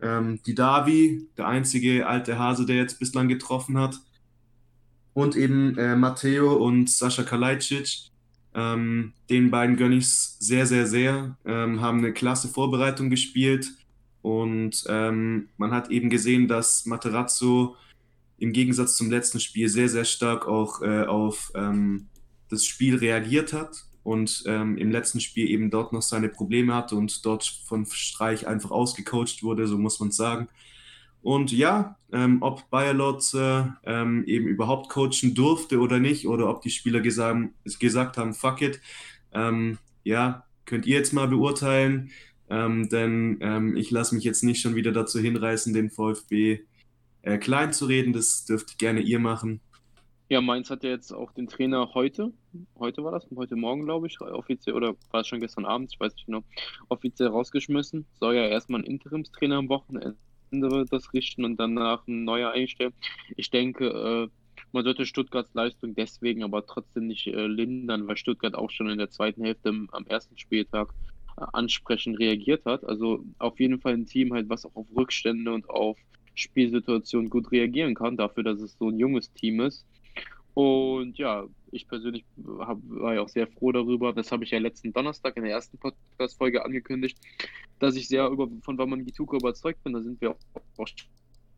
Ähm, die Davi, der einzige alte Hase, der jetzt bislang getroffen hat. Und eben äh, Matteo und Sascha Kalajdzic. Ähm, den beiden gönne ich sehr, sehr, sehr. Ähm, haben eine klasse Vorbereitung gespielt und ähm, man hat eben gesehen, dass Materazzo im Gegensatz zum letzten Spiel sehr, sehr stark auch äh, auf ähm, das Spiel reagiert hat und ähm, im letzten Spiel eben dort noch seine Probleme hatte und dort von Streich einfach ausgecoacht wurde, so muss man sagen. Und ja, ähm, ob Bayer Lotze ähm, eben überhaupt coachen durfte oder nicht, oder ob die Spieler gesagt, gesagt haben, fuck it, ähm, ja, könnt ihr jetzt mal beurteilen. Ähm, denn ähm, ich lasse mich jetzt nicht schon wieder dazu hinreißen, den VfB äh, klein zu reden. Das dürft gerne ihr machen. Ja, Mainz hat ja jetzt auch den Trainer heute, heute war das, heute Morgen, glaube ich, offiziell, oder war es schon gestern Abend, ich weiß nicht genau, offiziell rausgeschmissen. Soll ja erstmal ein Interimstrainer am Wochenende das richten und danach ein neuer einstellen. Ich denke, äh, man sollte Stuttgarts Leistung deswegen aber trotzdem nicht äh, lindern, weil Stuttgart auch schon in der zweiten Hälfte am ersten Spieltag ansprechend reagiert hat. Also auf jeden Fall ein Team halt, was auch auf Rückstände und auf Spielsituationen gut reagieren kann, dafür, dass es so ein junges Team ist. Und ja, ich persönlich hab, war ja auch sehr froh darüber, das habe ich ja letzten Donnerstag in der ersten Podcast-Folge angekündigt, dass ich sehr über, von Waman Gituko überzeugt bin. Da sind wir auch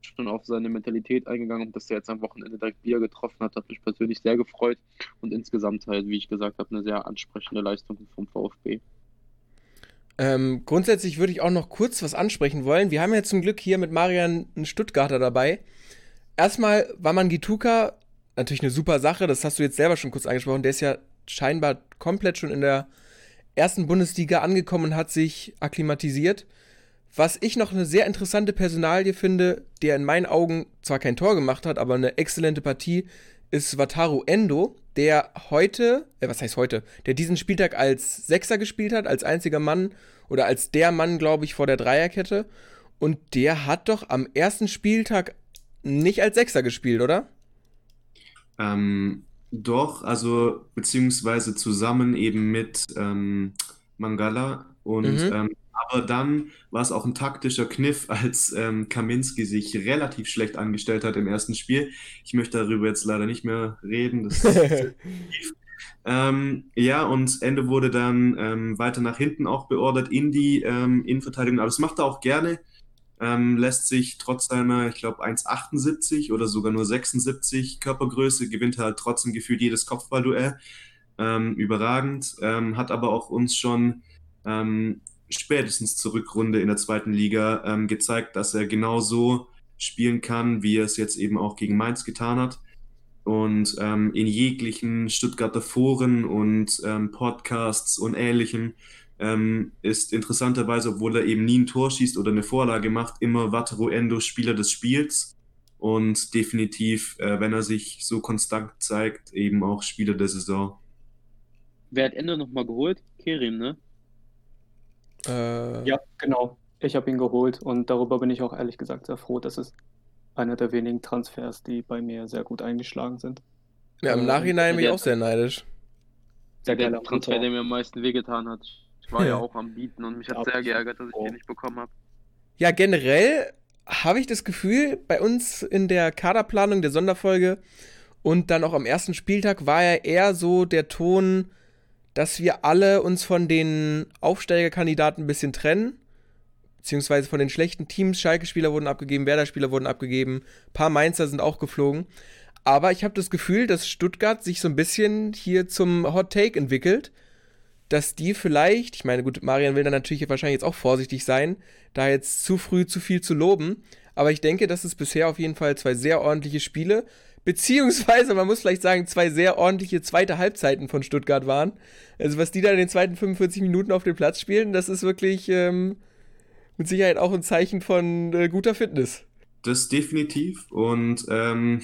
schon auf seine Mentalität eingegangen und dass er jetzt am Wochenende direkt wieder getroffen hat, hat mich persönlich sehr gefreut und insgesamt halt, wie ich gesagt habe, eine sehr ansprechende Leistung vom VfB. Ähm, grundsätzlich würde ich auch noch kurz was ansprechen wollen. Wir haben ja zum Glück hier mit Marian einen Stuttgarter dabei. Erstmal war man Gituka natürlich eine super Sache, das hast du jetzt selber schon kurz angesprochen. Der ist ja scheinbar komplett schon in der ersten Bundesliga angekommen und hat sich akklimatisiert. Was ich noch eine sehr interessante Personalie finde, der in meinen Augen zwar kein Tor gemacht hat, aber eine exzellente Partie, ist Wataru Endo, der heute, äh, was heißt heute, der diesen Spieltag als Sechser gespielt hat, als einziger Mann oder als der Mann, glaube ich, vor der Dreierkette. Und der hat doch am ersten Spieltag nicht als Sechser gespielt, oder? Ähm, doch, also beziehungsweise zusammen eben mit ähm, Mangala und mhm. ähm, aber dann war es auch ein taktischer Kniff, [laughs] als ähm, Kaminski sich relativ schlecht angestellt hat im ersten Spiel. Ich möchte darüber jetzt leider nicht mehr reden. [laughs] ähm, ja, und Ende wurde dann ähm, weiter nach hinten auch beordert in die ähm, Innenverteidigung. Aber das macht er auch gerne. Ähm, lässt sich trotz seiner, ich glaube, 1,78 oder sogar nur 76 Körpergröße, gewinnt halt trotzdem gefühlt jedes Kopfballduell. Ähm, überragend. Ähm, hat aber auch uns schon ähm, spätestens zur Rückrunde in der zweiten Liga ähm, gezeigt, dass er genauso spielen kann, wie er es jetzt eben auch gegen Mainz getan hat. Und ähm, in jeglichen Stuttgarter Foren und Podcasts und Ähnlichem ähm, ist interessanterweise, obwohl er eben nie ein Tor schießt oder eine Vorlage macht, immer Wataru Endo Spieler des Spiels und definitiv, äh, wenn er sich so konstant zeigt, eben auch Spieler der Saison. Wer hat Endo nochmal geholt? Kerim, ne? Äh... Ja, genau. Ich habe ihn geholt und darüber bin ich auch ehrlich gesagt sehr froh. Das ist einer der wenigen Transfers, die bei mir sehr gut eingeschlagen sind. Ja, im Nachhinein bin ich auch sehr neidisch. Der, der Transfer, der mir am meisten wehgetan hat. Ich war ja, ja auch am Bieten und mich hat sehr geärgert, dass ich den nicht bekommen habe. Ja, generell habe ich das Gefühl, bei uns in der Kaderplanung der Sonderfolge und dann auch am ersten Spieltag war ja eher so der Ton, dass wir alle uns von den Aufsteigerkandidaten ein bisschen trennen. Beziehungsweise von den schlechten Teams. Schalke-Spieler wurden abgegeben, Werder-Spieler wurden abgegeben, ein paar Mainzer sind auch geflogen. Aber ich habe das Gefühl, dass Stuttgart sich so ein bisschen hier zum Hot Take entwickelt dass die vielleicht, ich meine, gut, Marian will da natürlich wahrscheinlich jetzt auch vorsichtig sein, da jetzt zu früh zu viel zu loben. Aber ich denke, dass es bisher auf jeden Fall zwei sehr ordentliche Spiele, beziehungsweise man muss vielleicht sagen, zwei sehr ordentliche zweite Halbzeiten von Stuttgart waren. Also was die da in den zweiten 45 Minuten auf dem Platz spielen, das ist wirklich ähm, mit Sicherheit auch ein Zeichen von äh, guter Fitness. Das definitiv. Und ähm,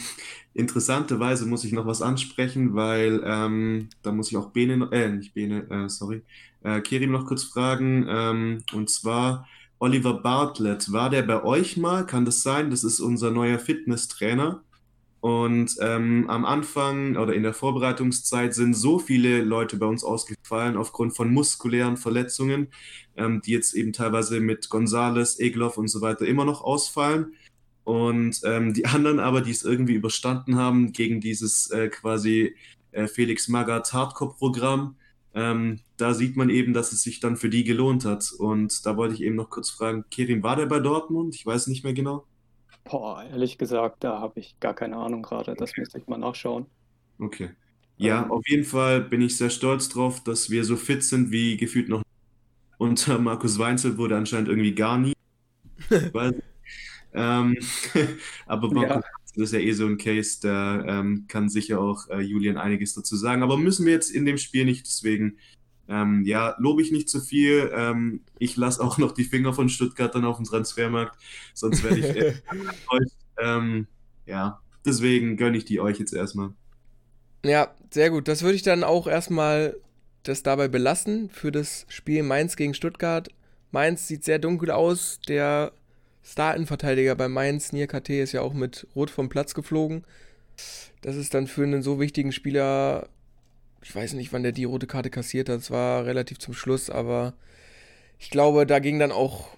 interessanterweise muss ich noch was ansprechen, weil ähm, da muss ich auch Bene, äh, nicht Bene, äh, sorry, äh, Kerim noch kurz fragen. Ähm, und zwar Oliver Bartlett, war der bei euch mal? Kann das sein? Das ist unser neuer Fitnesstrainer. Und ähm, am Anfang oder in der Vorbereitungszeit sind so viele Leute bei uns ausgefallen aufgrund von muskulären Verletzungen, ähm, die jetzt eben teilweise mit Gonzales, Egloff und so weiter immer noch ausfallen. Und ähm, die [laughs] anderen aber, die es irgendwie überstanden haben gegen dieses äh, quasi äh, Felix Magath Hardcore-Programm, ähm, da sieht man eben, dass es sich dann für die gelohnt hat. Und da wollte ich eben noch kurz fragen, Kerim, war der bei Dortmund? Ich weiß nicht mehr genau. Boah, ehrlich gesagt, da habe ich gar keine Ahnung gerade. Das okay. müsste ich mal nachschauen. Okay. Ja, ähm, auf jeden Fall bin ich sehr stolz drauf, dass wir so fit sind wie gefühlt noch unter Markus Weinzel wurde anscheinend irgendwie gar nie. [laughs] Weil ähm, [laughs] aber Marco, ja. das ist ja eh so ein Case, da ähm, kann sicher auch äh, Julian einiges dazu sagen. Aber müssen wir jetzt in dem Spiel nicht, deswegen ähm, ja, lobe ich nicht zu viel. Ähm, ich lasse auch noch die Finger von Stuttgart dann auf dem Transfermarkt, sonst werde ich äh. [laughs] Ähm, ja, deswegen gönne ich die euch jetzt erstmal. Ja, sehr gut. Das würde ich dann auch erstmal das dabei belassen für das Spiel Mainz gegen Stuttgart. Mainz sieht sehr dunkel aus. Der Star-Innenverteidiger bei Mainz, Nier KT, ist ja auch mit Rot vom Platz geflogen. Das ist dann für einen so wichtigen Spieler, ich weiß nicht, wann der die rote Karte kassiert hat, es war relativ zum Schluss, aber ich glaube, da ging dann auch,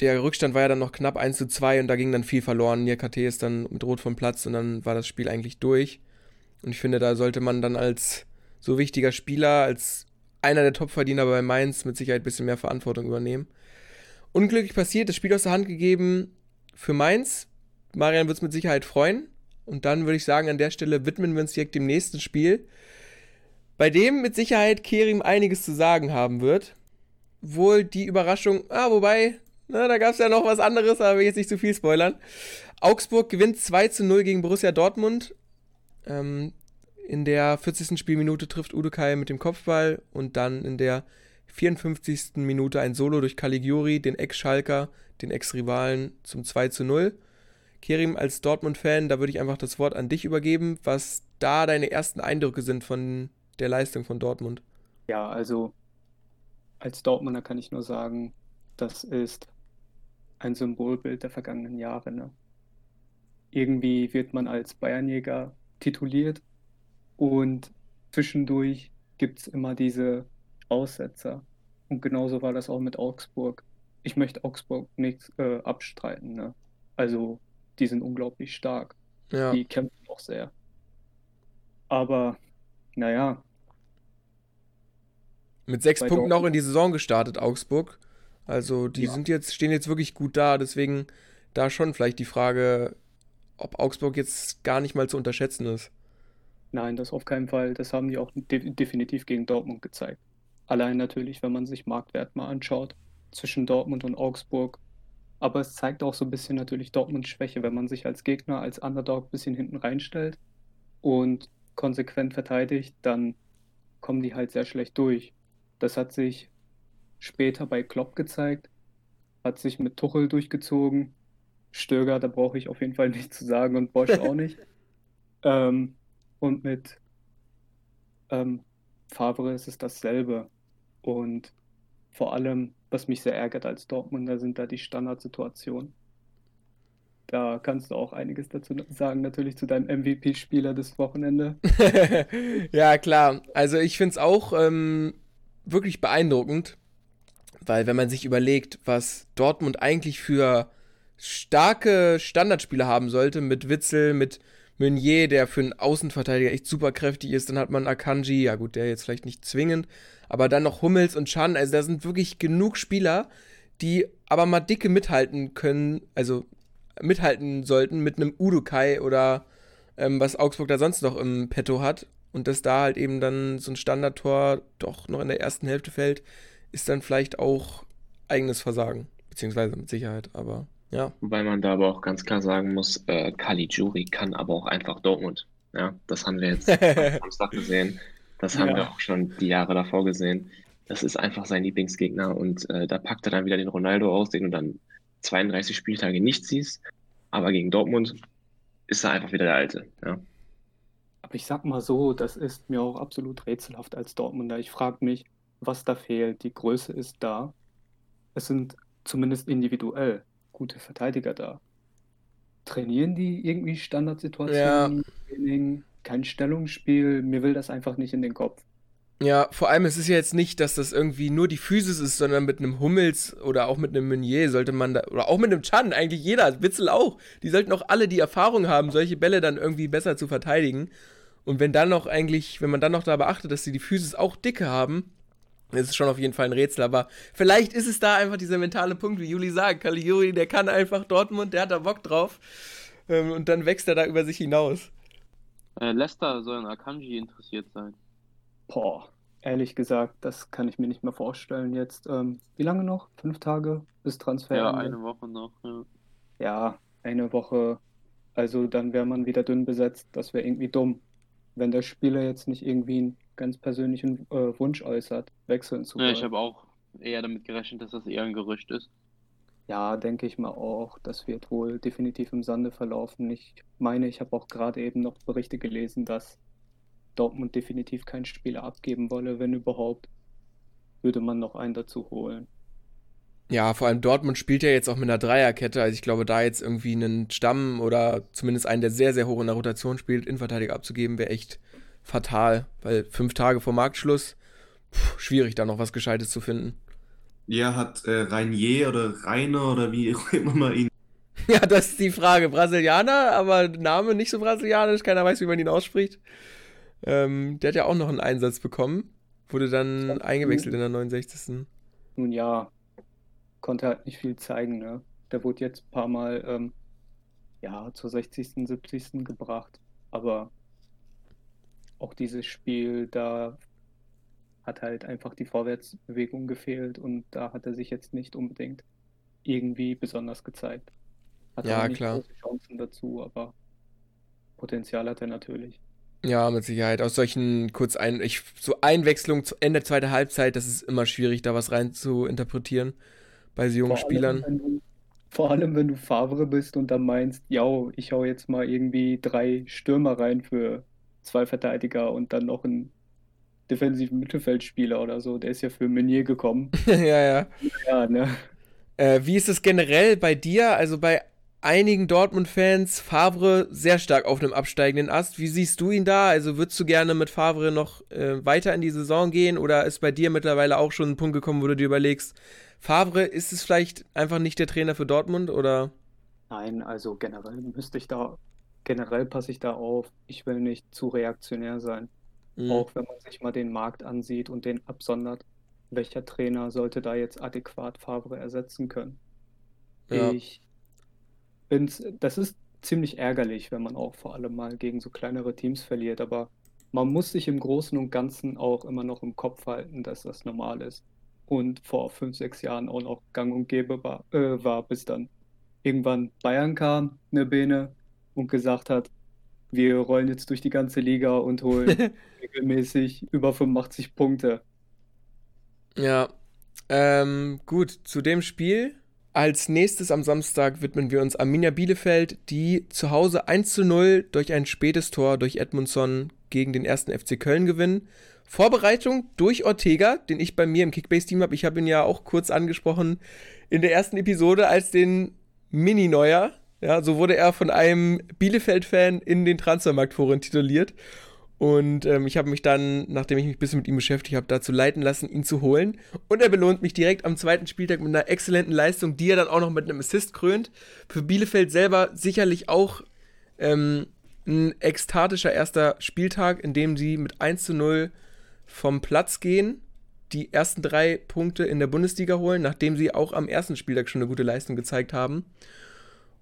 der Rückstand war ja dann noch knapp 1 zu 2 und da ging dann viel verloren. Nier KT ist dann mit Rot vom Platz und dann war das Spiel eigentlich durch. Und ich finde, da sollte man dann als so wichtiger Spieler, als einer der Topverdiener bei Mainz mit Sicherheit ein bisschen mehr Verantwortung übernehmen unglücklich passiert, das Spiel aus der Hand gegeben für Mainz. Marian wird es mit Sicherheit freuen. Und dann würde ich sagen, an der Stelle widmen wir uns direkt dem nächsten Spiel, bei dem mit Sicherheit Kerim einiges zu sagen haben wird. Wohl die Überraschung, ah, wobei, na, da gab es ja noch was anderes, aber jetzt nicht zu viel spoilern. Augsburg gewinnt 2 zu 0 gegen Borussia Dortmund. Ähm, in der 40. Spielminute trifft Udo mit dem Kopfball und dann in der 54. Minute ein Solo durch Caligiuri, den Ex-Schalker, den Ex-Rivalen zum 2 zu 0. Kerim, als Dortmund-Fan, da würde ich einfach das Wort an dich übergeben, was da deine ersten Eindrücke sind von der Leistung von Dortmund. Ja, also als Dortmunder kann ich nur sagen, das ist ein Symbolbild der vergangenen Jahre. Ne? Irgendwie wird man als Bayernjäger tituliert und zwischendurch gibt es immer diese Aussetzer. Und genauso war das auch mit Augsburg. Ich möchte Augsburg nichts äh, abstreiten. Ne? Also, die sind unglaublich stark. Ja. Die kämpfen auch sehr. Aber, naja. Mit sechs Punkten auch in die Saison gestartet, Augsburg. Also, die ja. sind jetzt, stehen jetzt wirklich gut da. Deswegen da schon vielleicht die Frage, ob Augsburg jetzt gar nicht mal zu unterschätzen ist. Nein, das auf keinen Fall. Das haben die auch de definitiv gegen Dortmund gezeigt. Allein natürlich, wenn man sich Marktwert mal anschaut, zwischen Dortmund und Augsburg. Aber es zeigt auch so ein bisschen natürlich Dortmunds Schwäche, wenn man sich als Gegner, als Underdog ein bisschen hinten reinstellt und konsequent verteidigt, dann kommen die halt sehr schlecht durch. Das hat sich später bei Klopp gezeigt, hat sich mit Tuchel durchgezogen. Stöger, da brauche ich auf jeden Fall [laughs] nichts zu sagen und Bosch auch [laughs] nicht. Ähm, und mit ähm, Favre ist es dasselbe. Und vor allem, was mich sehr ärgert als Dortmunder, sind da die Standardsituationen. Da kannst du auch einiges dazu sagen, natürlich zu deinem MVP-Spieler des Wochenende. [laughs] ja, klar. Also ich finde es auch ähm, wirklich beeindruckend, weil wenn man sich überlegt, was Dortmund eigentlich für starke Standardspieler haben sollte, mit Witzel, mit Meunier, der für einen Außenverteidiger echt super kräftig ist, dann hat man Akanji, ja gut, der jetzt vielleicht nicht zwingend, aber dann noch Hummels und Chan, also da sind wirklich genug Spieler, die aber mal dicke mithalten können, also mithalten sollten mit einem Udukai oder ähm, was Augsburg da sonst noch im Petto hat. Und dass da halt eben dann so ein Standardtor doch noch in der ersten Hälfte fällt, ist dann vielleicht auch eigenes Versagen. Beziehungsweise mit Sicherheit, aber ja. Wobei man da aber auch ganz klar sagen muss, äh, Caligiuri kann aber auch einfach Dortmund. Ja, das haben wir jetzt [laughs] am Samstag gesehen. Das haben ja. wir auch schon die Jahre davor gesehen. Das ist einfach sein Lieblingsgegner und äh, da packt er dann wieder den Ronaldo aus, den du dann 32 Spieltage nicht siehst. Aber gegen Dortmund ist er einfach wieder der Alte. Ja. Aber ich sag mal so, das ist mir auch absolut rätselhaft als Dortmunder. Ich frage mich, was da fehlt. Die Größe ist da. Es sind zumindest individuell gute Verteidiger da. Trainieren die irgendwie Standardsituationen? Ja. Kein Stellungsspiel? Mir will das einfach nicht in den Kopf. Ja, vor allem, es ist ja jetzt nicht, dass das irgendwie nur die Physis ist, sondern mit einem Hummels oder auch mit einem Meunier sollte man da, oder auch mit einem Chan, eigentlich jeder, Witzel auch, die sollten auch alle die Erfahrung haben, solche Bälle dann irgendwie besser zu verteidigen. Und wenn dann noch eigentlich, wenn man dann noch da beachtet, dass sie die Physis auch dicke haben, ist es schon auf jeden Fall ein Rätsel, aber vielleicht ist es da einfach dieser mentale Punkt, wie Juli sagt. Caligiuri, der kann einfach Dortmund, der hat da Bock drauf. Ähm, und dann wächst er da über sich hinaus. Äh, Leicester soll an Akanji interessiert sein. Boah, ehrlich gesagt, das kann ich mir nicht mehr vorstellen jetzt. Ähm, wie lange noch? Fünf Tage bis Transfer? Ja, eine Woche noch. Ja. ja, eine Woche. Also dann wäre man wieder dünn besetzt. Das wäre irgendwie dumm, wenn der Spieler jetzt nicht irgendwie einen ganz persönlichen äh, Wunsch äußert, wechseln zu wollen. Ja, ich habe auch eher damit gerechnet, dass das eher ein Gerücht ist. Ja, denke ich mal auch. Das wird wohl definitiv im Sande verlaufen. Ich meine, ich habe auch gerade eben noch Berichte gelesen, dass Dortmund definitiv keinen Spieler abgeben wolle, wenn überhaupt, würde man noch einen dazu holen. Ja, vor allem Dortmund spielt ja jetzt auch mit einer Dreierkette. Also ich glaube, da jetzt irgendwie einen Stamm oder zumindest einen, der sehr, sehr hoch in der Rotation spielt, Innenverteidiger abzugeben, wäre echt fatal. Weil fünf Tage vor Marktschluss, pff, schwierig da noch was Gescheites zu finden. Ja, hat äh, Reinier oder Rainer oder wie [laughs] immer man ihn. [laughs] Ja, das ist die Frage. Brasilianer, aber Name nicht so brasilianisch, keiner weiß, wie man ihn ausspricht. Ähm, der hat ja auch noch einen Einsatz bekommen. Wurde dann eingewechselt in der 69. Nun ja, konnte halt nicht viel zeigen, ne? Der wurde jetzt ein paar Mal ähm, ja, zur 60., 70. gebracht. Aber auch dieses Spiel, da hat halt einfach die Vorwärtsbewegung gefehlt und da hat er sich jetzt nicht unbedingt irgendwie besonders gezeigt. Hat ja, nicht klar. große Chancen dazu, aber Potenzial hat er natürlich. Ja, mit Sicherheit. Aus solchen kurz ein, ich, so Einwechslung zu Ende zweiter Halbzeit, das ist immer schwierig, da was rein zu interpretieren bei so jungen vor Spielern. Allem, du, vor allem, wenn du Favre bist und dann meinst, ja, ich hau jetzt mal irgendwie drei Stürmer rein für zwei Verteidiger und dann noch einen defensiven Mittelfeldspieler oder so. Der ist ja für Meunier gekommen. [laughs] ja, ja. Ja, ne? Äh, wie ist es generell bei dir? Also bei einigen Dortmund-Fans Favre sehr stark auf einem absteigenden Ast. Wie siehst du ihn da? Also würdest du gerne mit Favre noch äh, weiter in die Saison gehen oder ist bei dir mittlerweile auch schon ein Punkt gekommen, wo du dir überlegst, Favre, ist es vielleicht einfach nicht der Trainer für Dortmund oder? Nein, also generell müsste ich da, generell passe ich da auf. Ich will nicht zu reaktionär sein. Mhm. Auch wenn man sich mal den Markt ansieht und den absondert, welcher Trainer sollte da jetzt adäquat Favre ersetzen können? Ja. Ich finde, das ist ziemlich ärgerlich, wenn man auch vor allem mal gegen so kleinere Teams verliert, aber man muss sich im Großen und Ganzen auch immer noch im Kopf halten, dass das normal ist. Und vor fünf, sechs Jahren auch noch gang und gäbe war, äh, war bis dann irgendwann Bayern kam, eine Bene, und gesagt hat, wir rollen jetzt durch die ganze Liga und holen [laughs] regelmäßig über 85 Punkte. Ja, ähm, gut, zu dem Spiel. Als nächstes am Samstag widmen wir uns Arminia Bielefeld, die zu Hause 1 zu 0 durch ein spätes Tor durch Edmundson gegen den ersten FC Köln gewinnen. Vorbereitung durch Ortega, den ich bei mir im Kickbase-Team habe. Ich habe ihn ja auch kurz angesprochen in der ersten Episode als den Mini-Neuer. Ja, so wurde er von einem Bielefeld-Fan in den Transfermarktforen tituliert. Und ähm, ich habe mich dann, nachdem ich mich ein bisschen mit ihm beschäftigt habe, dazu leiten lassen, ihn zu holen. Und er belohnt mich direkt am zweiten Spieltag mit einer exzellenten Leistung, die er dann auch noch mit einem Assist krönt. Für Bielefeld selber sicherlich auch ähm, ein ekstatischer erster Spieltag, in dem sie mit 1 zu 0 vom Platz gehen, die ersten drei Punkte in der Bundesliga holen, nachdem sie auch am ersten Spieltag schon eine gute Leistung gezeigt haben.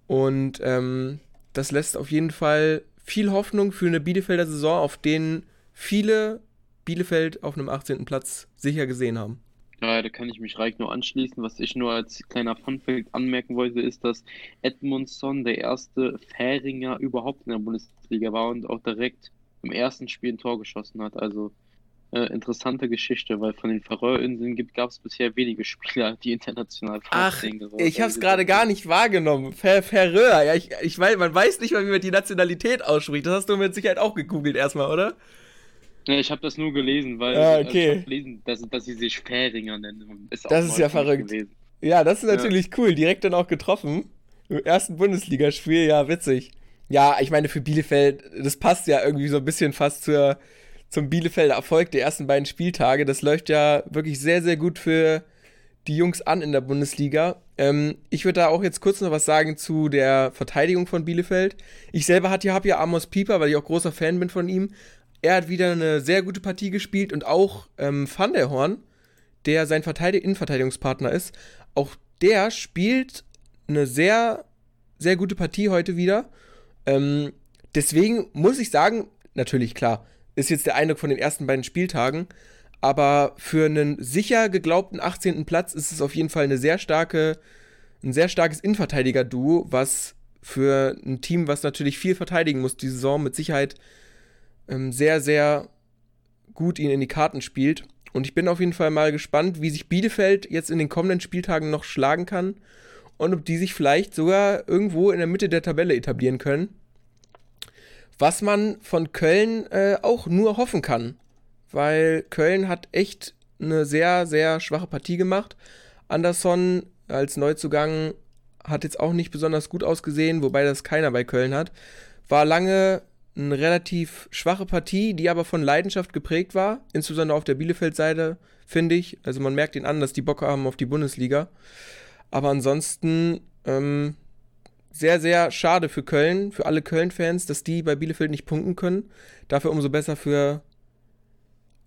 Und ähm, das lässt auf jeden Fall viel Hoffnung für eine Bielefelder Saison, auf denen viele Bielefeld auf einem 18. Platz sicher gesehen haben. Ja, da kann ich mich reich nur anschließen. Was ich nur als kleiner Funfact anmerken wollte, ist, dass Edmundson der erste Fähringer überhaupt in der Bundesliga war und auch direkt im ersten Spiel ein Tor geschossen hat. Also äh, interessante Geschichte, weil von den Färöerinseln gab es bisher wenige Spieler, die international Ach, ich habe es gerade gar nicht wahrgenommen. Färöer, ja, ich, ich weiß, man weiß nicht mal, wie man die Nationalität ausspricht. Das hast du mit Sicherheit auch gegoogelt erstmal, oder? Ja, ich habe das nur gelesen, weil ah, okay. ich gelesen, dass, dass sie sich Fähringer nennen. Ist das ist ja verrückt. Gewesen. Ja, das ist natürlich ja. cool. Direkt dann auch getroffen. Im ersten Bundesligaspiel, ja, witzig. Ja, ich meine, für Bielefeld, das passt ja irgendwie so ein bisschen fast zur, zum Bielefelder Erfolg der ersten beiden Spieltage. Das läuft ja wirklich sehr, sehr gut für die Jungs an in der Bundesliga. Ähm, ich würde da auch jetzt kurz noch was sagen zu der Verteidigung von Bielefeld. Ich selber habe ja Amos Pieper, weil ich auch großer Fan bin von ihm. Er hat wieder eine sehr gute Partie gespielt und auch ähm, Van der Horn, der sein Verteidig Innenverteidigungspartner ist, auch der spielt eine sehr, sehr gute Partie heute wieder. Ähm, deswegen muss ich sagen, natürlich klar, ist jetzt der Eindruck von den ersten beiden Spieltagen. Aber für einen sicher geglaubten 18. Platz ist es auf jeden Fall eine sehr starke, ein sehr starkes Innenverteidiger-Duo, was für ein Team, was natürlich viel verteidigen muss, die Saison mit Sicherheit ähm, sehr, sehr gut ihn in die Karten spielt. Und ich bin auf jeden Fall mal gespannt, wie sich Bielefeld jetzt in den kommenden Spieltagen noch schlagen kann und ob die sich vielleicht sogar irgendwo in der Mitte der Tabelle etablieren können was man von Köln äh, auch nur hoffen kann. Weil Köln hat echt eine sehr, sehr schwache Partie gemacht. Anderson als Neuzugang hat jetzt auch nicht besonders gut ausgesehen, wobei das keiner bei Köln hat. War lange eine relativ schwache Partie, die aber von Leidenschaft geprägt war, insbesondere auf der Bielefeld-Seite, finde ich. Also man merkt ihn an, dass die Bock haben auf die Bundesliga. Aber ansonsten ähm, sehr, sehr schade für Köln, für alle Köln-Fans, dass die bei Bielefeld nicht punkten können. Dafür umso besser für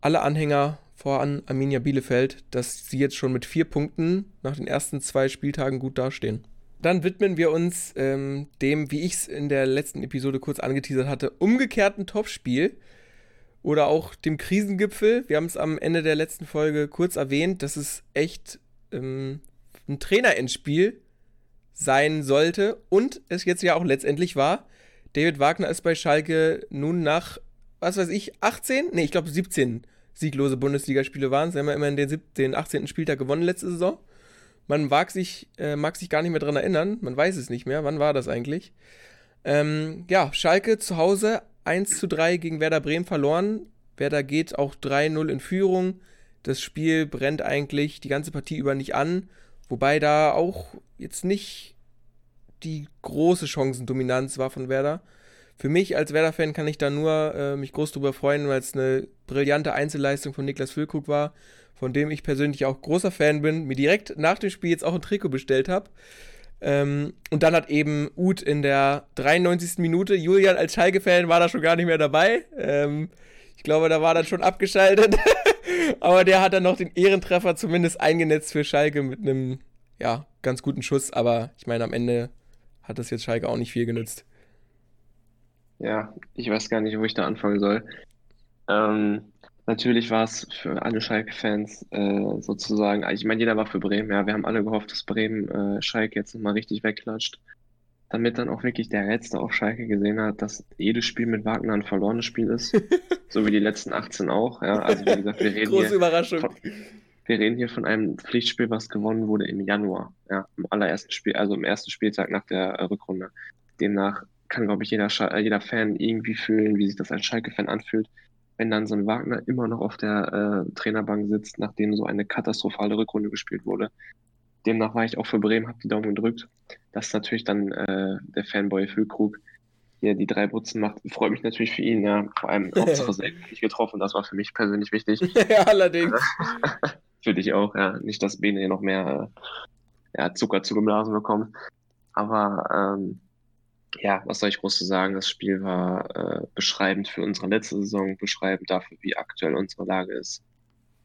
alle Anhänger voran Arminia Bielefeld, dass sie jetzt schon mit vier Punkten nach den ersten zwei Spieltagen gut dastehen. Dann widmen wir uns ähm, dem, wie ich es in der letzten Episode kurz angeteasert hatte, umgekehrten Topspiel oder auch dem Krisengipfel. Wir haben es am Ende der letzten Folge kurz erwähnt. Das ist echt ähm, ein Trainerendspiel sein sollte und es jetzt ja auch letztendlich war. David Wagner ist bei Schalke nun nach, was weiß ich, 18? Ne, ich glaube 17 sieglose Bundesligaspiele waren. Sie haben ja immerhin den, den 18. Spieltag gewonnen letzte Saison. Man mag sich, äh, mag sich gar nicht mehr daran erinnern. Man weiß es nicht mehr. Wann war das eigentlich? Ähm, ja, Schalke zu Hause 1 zu 3 gegen Werder Bremen verloren. Werder geht auch 3-0 in Führung. Das Spiel brennt eigentlich die ganze Partie über nicht an. Wobei da auch jetzt nicht die große Chancendominanz war von Werder. Für mich als Werder-Fan kann ich da nur äh, mich groß drüber freuen, weil es eine brillante Einzelleistung von Niklas Füllkrug war, von dem ich persönlich auch großer Fan bin, mir direkt nach dem Spiel jetzt auch ein Trikot bestellt habe. Ähm, und dann hat eben Uth in der 93. Minute, Julian als Schalke-Fan war da schon gar nicht mehr dabei. Ähm, ich glaube, da war dann schon abgeschaltet. [laughs] Aber der hat dann noch den Ehrentreffer zumindest eingenetzt für Schalke mit einem, ja, ganz guten Schuss. Aber ich meine, am Ende hat das jetzt Schalke auch nicht viel genützt. Ja, ich weiß gar nicht, wo ich da anfangen soll. Ähm, natürlich war es für alle Schalke-Fans äh, sozusagen, ich meine, jeder war für Bremen, ja, wir haben alle gehofft, dass Bremen äh, Schalke jetzt nochmal richtig wegklatscht. Damit dann auch wirklich der Letzte auf Schalke gesehen hat, dass jedes Spiel mit Wagner ein verlorenes Spiel ist. [laughs] so wie die letzten 18 auch, ja. Also wie gesagt, wir reden Große hier Überraschung. Von, wir reden hier von einem Pflichtspiel, was gewonnen wurde im Januar, ja, im allerersten Spiel, also im ersten Spieltag nach der äh, Rückrunde. Demnach kann, glaube ich, jeder, äh, jeder Fan irgendwie fühlen, wie sich das als Schalke-Fan anfühlt, wenn dann so ein Wagner immer noch auf der äh, Trainerbank sitzt, nachdem so eine katastrophale Rückrunde gespielt wurde. Demnach war ich auch für Bremen, habe die Daumen gedrückt. Dass natürlich dann äh, der Fanboy Füllkrug hier die drei Butzen macht, freut mich natürlich für ihn, ja. Vor allem Hauptsache [laughs] selbst nicht getroffen, das war für mich persönlich wichtig. [laughs] ja, allerdings. [laughs] für dich auch, ja. Nicht, dass Bene hier noch mehr äh, ja, Zucker zugeblasen bekommt. Aber ähm, ja, was soll ich groß zu sagen? Das Spiel war äh, beschreibend für unsere letzte Saison, beschreibend dafür, wie aktuell unsere Lage ist.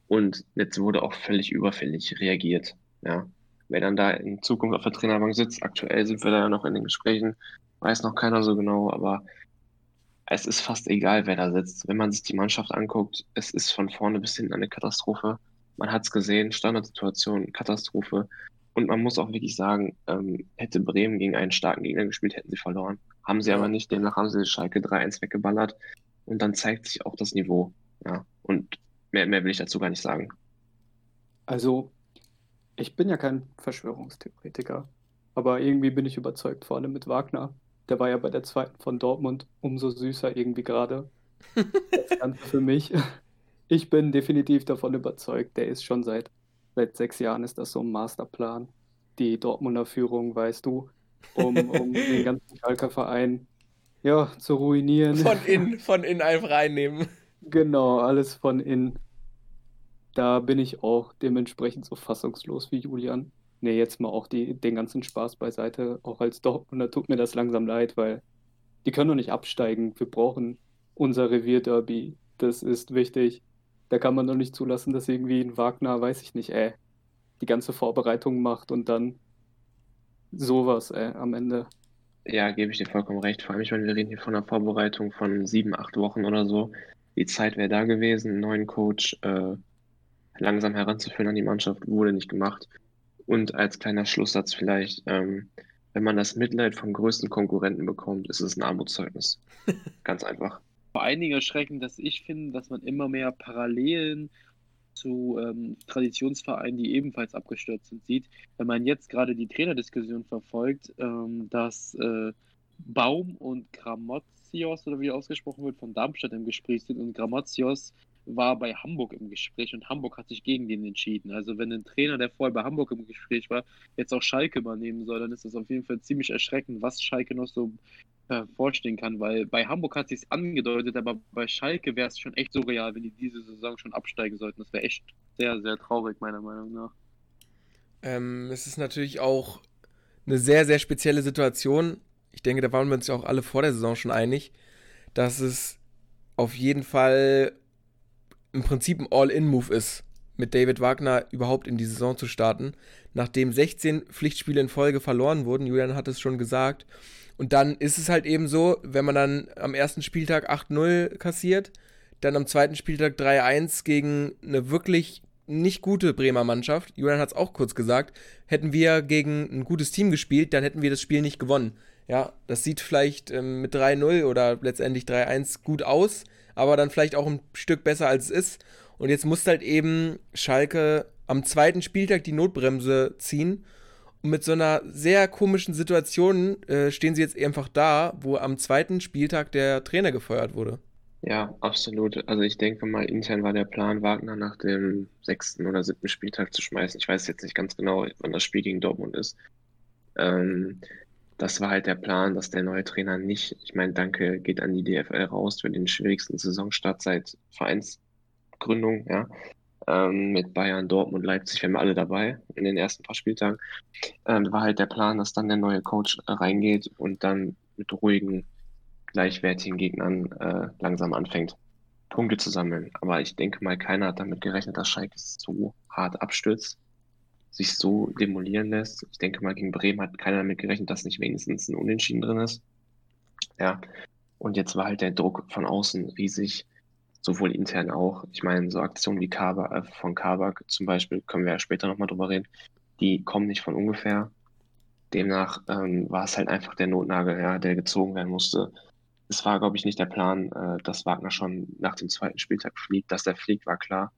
Und jetzt wurde auch völlig überfällig reagiert. Ja. Wer dann da in Zukunft auf der Trainerbank sitzt, aktuell sind wir da ja noch in den Gesprächen, weiß noch keiner so genau, aber es ist fast egal, wer da sitzt. Wenn man sich die Mannschaft anguckt, es ist von vorne bis hinten eine Katastrophe. Man hat es gesehen, Standardsituation, Katastrophe. Und man muss auch wirklich sagen, ähm, hätte Bremen gegen einen starken Gegner gespielt, hätten sie verloren. Haben sie aber nicht, demnach haben sie Schalke 3-1 weggeballert. Und dann zeigt sich auch das Niveau. Ja. Und mehr, mehr will ich dazu gar nicht sagen. Also, ich bin ja kein Verschwörungstheoretiker, aber irgendwie bin ich überzeugt, vor allem mit Wagner. Der war ja bei der zweiten von Dortmund umso süßer irgendwie gerade. Das Ganze für mich. Ich bin definitiv davon überzeugt, der ist schon seit Seit sechs Jahren ist das so ein Masterplan. Die Dortmunder Führung, weißt du, um, um [laughs] den ganzen Schalker Verein ja, zu ruinieren. Von innen, von innen einfach reinnehmen. Genau, alles von innen. Da bin ich auch dementsprechend so fassungslos wie Julian. Nee, jetzt mal auch die, den ganzen Spaß beiseite. Auch als Dortmunder tut mir das langsam leid, weil die können doch nicht absteigen. Wir brauchen unser Revierderby. Das ist wichtig. Da kann man doch nicht zulassen, dass irgendwie ein Wagner, weiß ich nicht, ey, die ganze Vorbereitung macht und dann sowas, ey, am Ende. Ja, gebe ich dir vollkommen recht. Vor allem, ich meine, wir reden hier von einer Vorbereitung von sieben, acht Wochen oder so. Die Zeit wäre da gewesen, neuen Coach äh, langsam heranzuführen an die Mannschaft, wurde nicht gemacht. Und als kleiner Schlusssatz vielleicht, ähm, wenn man das Mitleid vom größten Konkurrenten bekommt, ist es ein Armutszeugnis. [laughs] Ganz einfach vor allen Dingen erschreckend, dass ich finde, dass man immer mehr Parallelen zu ähm, Traditionsvereinen, die ebenfalls abgestürzt sind, sieht. Wenn man jetzt gerade die Trainerdiskussion verfolgt, ähm, dass äh, Baum und Gramotzios, oder wie ausgesprochen wird, von Darmstadt im Gespräch sind und Gramotzios war bei Hamburg im Gespräch und Hamburg hat sich gegen den entschieden. Also wenn ein Trainer, der vorher bei Hamburg im Gespräch war, jetzt auch Schalke übernehmen soll, dann ist das auf jeden Fall ziemlich erschreckend, was Schalke noch so äh, vorstellen kann, weil bei Hamburg hat sich angedeutet, aber bei Schalke wäre es schon echt surreal, wenn die diese Saison schon absteigen sollten. Das wäre echt sehr, sehr traurig, meiner Meinung nach. Ähm, es ist natürlich auch eine sehr, sehr spezielle Situation. Ich denke, da waren wir uns ja auch alle vor der Saison schon einig, dass es auf jeden Fall im Prinzip ein All-In-Move ist, mit David Wagner überhaupt in die Saison zu starten. Nachdem 16 Pflichtspiele in Folge verloren wurden, Julian hat es schon gesagt, und dann ist es halt eben so, wenn man dann am ersten Spieltag 8-0 kassiert, dann am zweiten Spieltag 3-1 gegen eine wirklich nicht gute Bremer Mannschaft, Julian hat es auch kurz gesagt, hätten wir gegen ein gutes Team gespielt, dann hätten wir das Spiel nicht gewonnen. Ja, das sieht vielleicht ähm, mit 3-0 oder letztendlich 3-1 gut aus, aber dann vielleicht auch ein Stück besser als es ist. Und jetzt muss halt eben Schalke am zweiten Spieltag die Notbremse ziehen. Und mit so einer sehr komischen Situation äh, stehen sie jetzt einfach da, wo am zweiten Spieltag der Trainer gefeuert wurde. Ja, absolut. Also ich denke mal, intern war der Plan, Wagner nach dem sechsten oder siebten Spieltag zu schmeißen. Ich weiß jetzt nicht ganz genau, wann das Spiel gegen Dortmund ist. Ähm, das war halt der Plan, dass der neue Trainer nicht, ich meine, danke geht an die DFL raus für den schwierigsten Saisonstart seit Vereinsgründung, ja. Ähm, mit Bayern, Dortmund, Leipzig, wir haben alle dabei in den ersten paar Spieltagen. Ähm, war halt der Plan, dass dann der neue Coach äh, reingeht und dann mit ruhigen, gleichwertigen Gegnern äh, langsam anfängt, Punkte zu sammeln. Aber ich denke mal, keiner hat damit gerechnet, dass Schalke so hart abstürzt sich so demolieren lässt. Ich denke mal, gegen Bremen hat keiner damit gerechnet, dass nicht wenigstens ein Unentschieden drin ist. Ja. Und jetzt war halt der Druck von außen riesig. sowohl intern auch. Ich meine, so Aktionen wie Kabak, äh, von Kabak zum Beispiel, können wir ja später nochmal drüber reden, die kommen nicht von ungefähr. Demnach ähm, war es halt einfach der Notnagel, ja, der gezogen werden musste. Es war, glaube ich, nicht der Plan, äh, dass Wagner schon nach dem zweiten Spieltag fliegt. Dass der fliegt, war klar.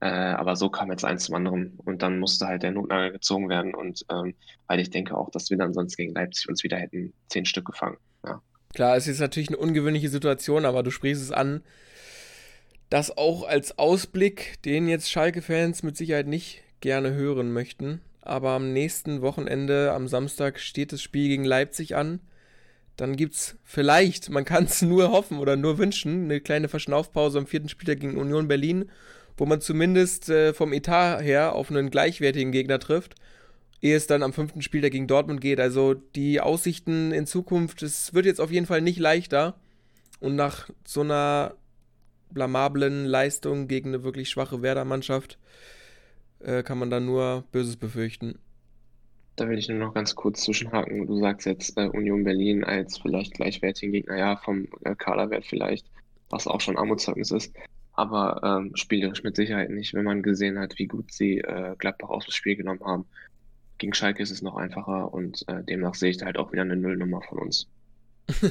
Äh, aber so kam jetzt eins zum anderen und dann musste halt der Notnagel gezogen werden und ähm, weil ich denke auch, dass wir dann sonst gegen Leipzig uns wieder hätten zehn Stück gefangen. Ja. Klar, es ist natürlich eine ungewöhnliche Situation, aber du sprichst es an. Das auch als Ausblick, den jetzt Schalke-Fans mit Sicherheit nicht gerne hören möchten. Aber am nächsten Wochenende, am Samstag, steht das Spiel gegen Leipzig an. Dann gibt es vielleicht, man kann es [laughs] nur hoffen oder nur wünschen, eine kleine Verschnaufpause am vierten Spieltag gegen Union Berlin, wo man zumindest äh, vom Etat her auf einen gleichwertigen Gegner trifft ehe es dann am fünften Spieltag gegen Dortmund geht. Also die Aussichten in Zukunft, es wird jetzt auf jeden Fall nicht leichter. Und nach so einer blamablen Leistung gegen eine wirklich schwache Werder-Mannschaft äh, kann man dann nur Böses befürchten. Da will ich nur noch ganz kurz zwischenhaken. Du sagst jetzt äh, Union Berlin als vielleicht gleichwertigen Gegner, ja, vom äh, Kaderwert vielleicht, was auch schon Armutszeugnis ist. Aber ähm, spielerisch mit Sicherheit nicht, wenn man gesehen hat, wie gut sie äh, Gladbach aus dem Spiel genommen haben gegen Schalke ist es noch einfacher und äh, demnach sehe ich da halt auch wieder eine Nullnummer von uns. [laughs]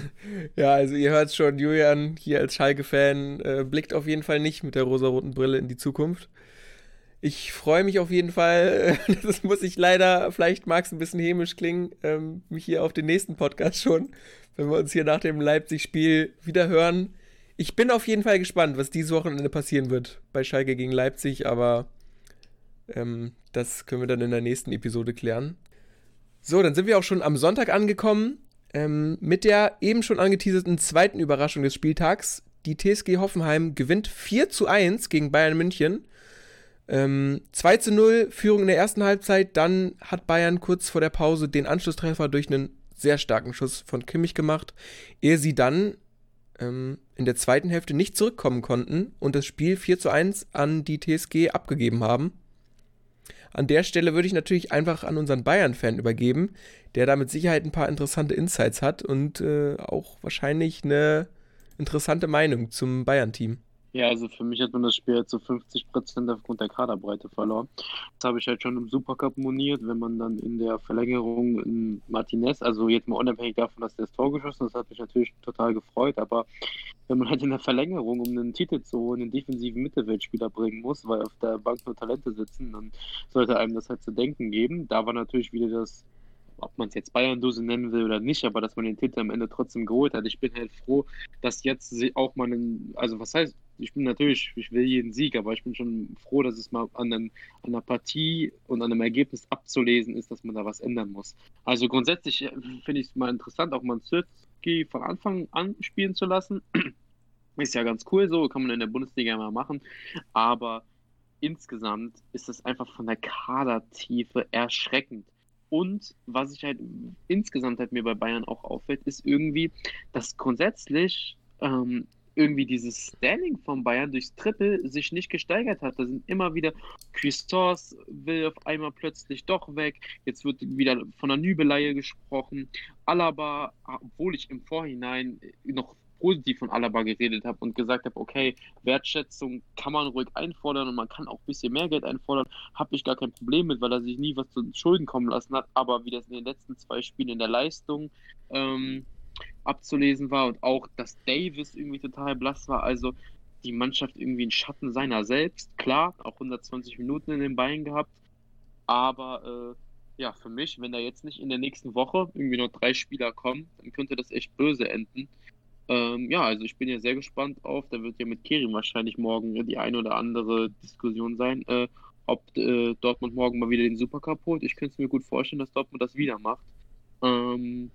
ja, also ihr hört schon, Julian hier als Schalke-Fan äh, blickt auf jeden Fall nicht mit der rosaroten Brille in die Zukunft. Ich freue mich auf jeden Fall, [laughs] das muss ich leider, vielleicht mag es ein bisschen hämisch klingen, ähm, mich hier auf den nächsten Podcast schon, wenn wir uns hier nach dem Leipzig-Spiel wieder hören. Ich bin auf jeden Fall gespannt, was dieses Wochenende passieren wird bei Schalke gegen Leipzig, aber ähm, das können wir dann in der nächsten Episode klären. So, dann sind wir auch schon am Sonntag angekommen ähm, mit der eben schon angeteaserten zweiten Überraschung des Spieltags. Die TSG Hoffenheim gewinnt 4 zu 1 gegen Bayern München. Ähm, 2 zu 0 Führung in der ersten Halbzeit. Dann hat Bayern kurz vor der Pause den Anschlusstreffer durch einen sehr starken Schuss von Kimmich gemacht, ehe sie dann ähm, in der zweiten Hälfte nicht zurückkommen konnten und das Spiel 4 zu 1 an die TSG abgegeben haben. An der Stelle würde ich natürlich einfach an unseren Bayern-Fan übergeben, der da mit Sicherheit ein paar interessante Insights hat und äh, auch wahrscheinlich eine interessante Meinung zum Bayern-Team. Ja, also für mich hat man das Spiel halt zu 50 Prozent aufgrund der Kaderbreite verloren. Das habe ich halt schon im Supercup moniert, wenn man dann in der Verlängerung in Martinez, also jetzt mal unabhängig davon, dass der das Tor geschossen hat, das hat mich natürlich total gefreut, aber wenn man halt in der Verlängerung, um einen Titel zu holen, einen defensiven Mittelfeldspieler bringen muss, weil auf der Bank nur Talente sitzen, dann sollte einem das halt zu denken geben. Da war natürlich wieder das ob man es jetzt Bayern-Dose nennen will oder nicht, aber dass man den Titel am Ende trotzdem geholt hat. Ich bin halt froh, dass jetzt auch mal einen, also was heißt, ich bin natürlich, ich will jeden Sieg, aber ich bin schon froh, dass es mal an, einem, an einer Partie und an einem Ergebnis abzulesen ist, dass man da was ändern muss. Also grundsätzlich äh, finde ich es mal interessant, auch mal Zirki von Anfang an spielen zu lassen. [clears throat] ist ja ganz cool so, kann man in der Bundesliga mal machen, aber insgesamt ist es einfach von der Kadertiefe erschreckend. Und was ich halt insgesamt halt mir bei Bayern auch auffällt, ist irgendwie, dass grundsätzlich ähm, irgendwie dieses Standing von Bayern durchs Triple sich nicht gesteigert hat. Da sind immer wieder Christos will auf einmal plötzlich doch weg. Jetzt wird wieder von der Nübeleihe gesprochen. Alaba, obwohl ich im Vorhinein noch positiv von Alaba geredet habe und gesagt habe, okay, Wertschätzung kann man ruhig einfordern und man kann auch ein bisschen mehr Geld einfordern, habe ich gar kein Problem mit, weil er sich nie was zu Schulden kommen lassen hat. Aber wie das in den letzten zwei Spielen in der Leistung ähm, abzulesen war und auch, dass Davis irgendwie total blass war, also die Mannschaft irgendwie ein Schatten seiner selbst. Klar, auch 120 Minuten in den Beinen gehabt, aber äh, ja, für mich, wenn da jetzt nicht in der nächsten Woche irgendwie noch drei Spieler kommen, dann könnte das echt böse enden. Ähm, ja, also ich bin ja sehr gespannt auf, da wird ja mit Kerim wahrscheinlich morgen die eine oder andere Diskussion sein, äh, ob äh, Dortmund morgen mal wieder den Supercup holt. Ich könnte es mir gut vorstellen, dass Dortmund das wieder macht. Ähm,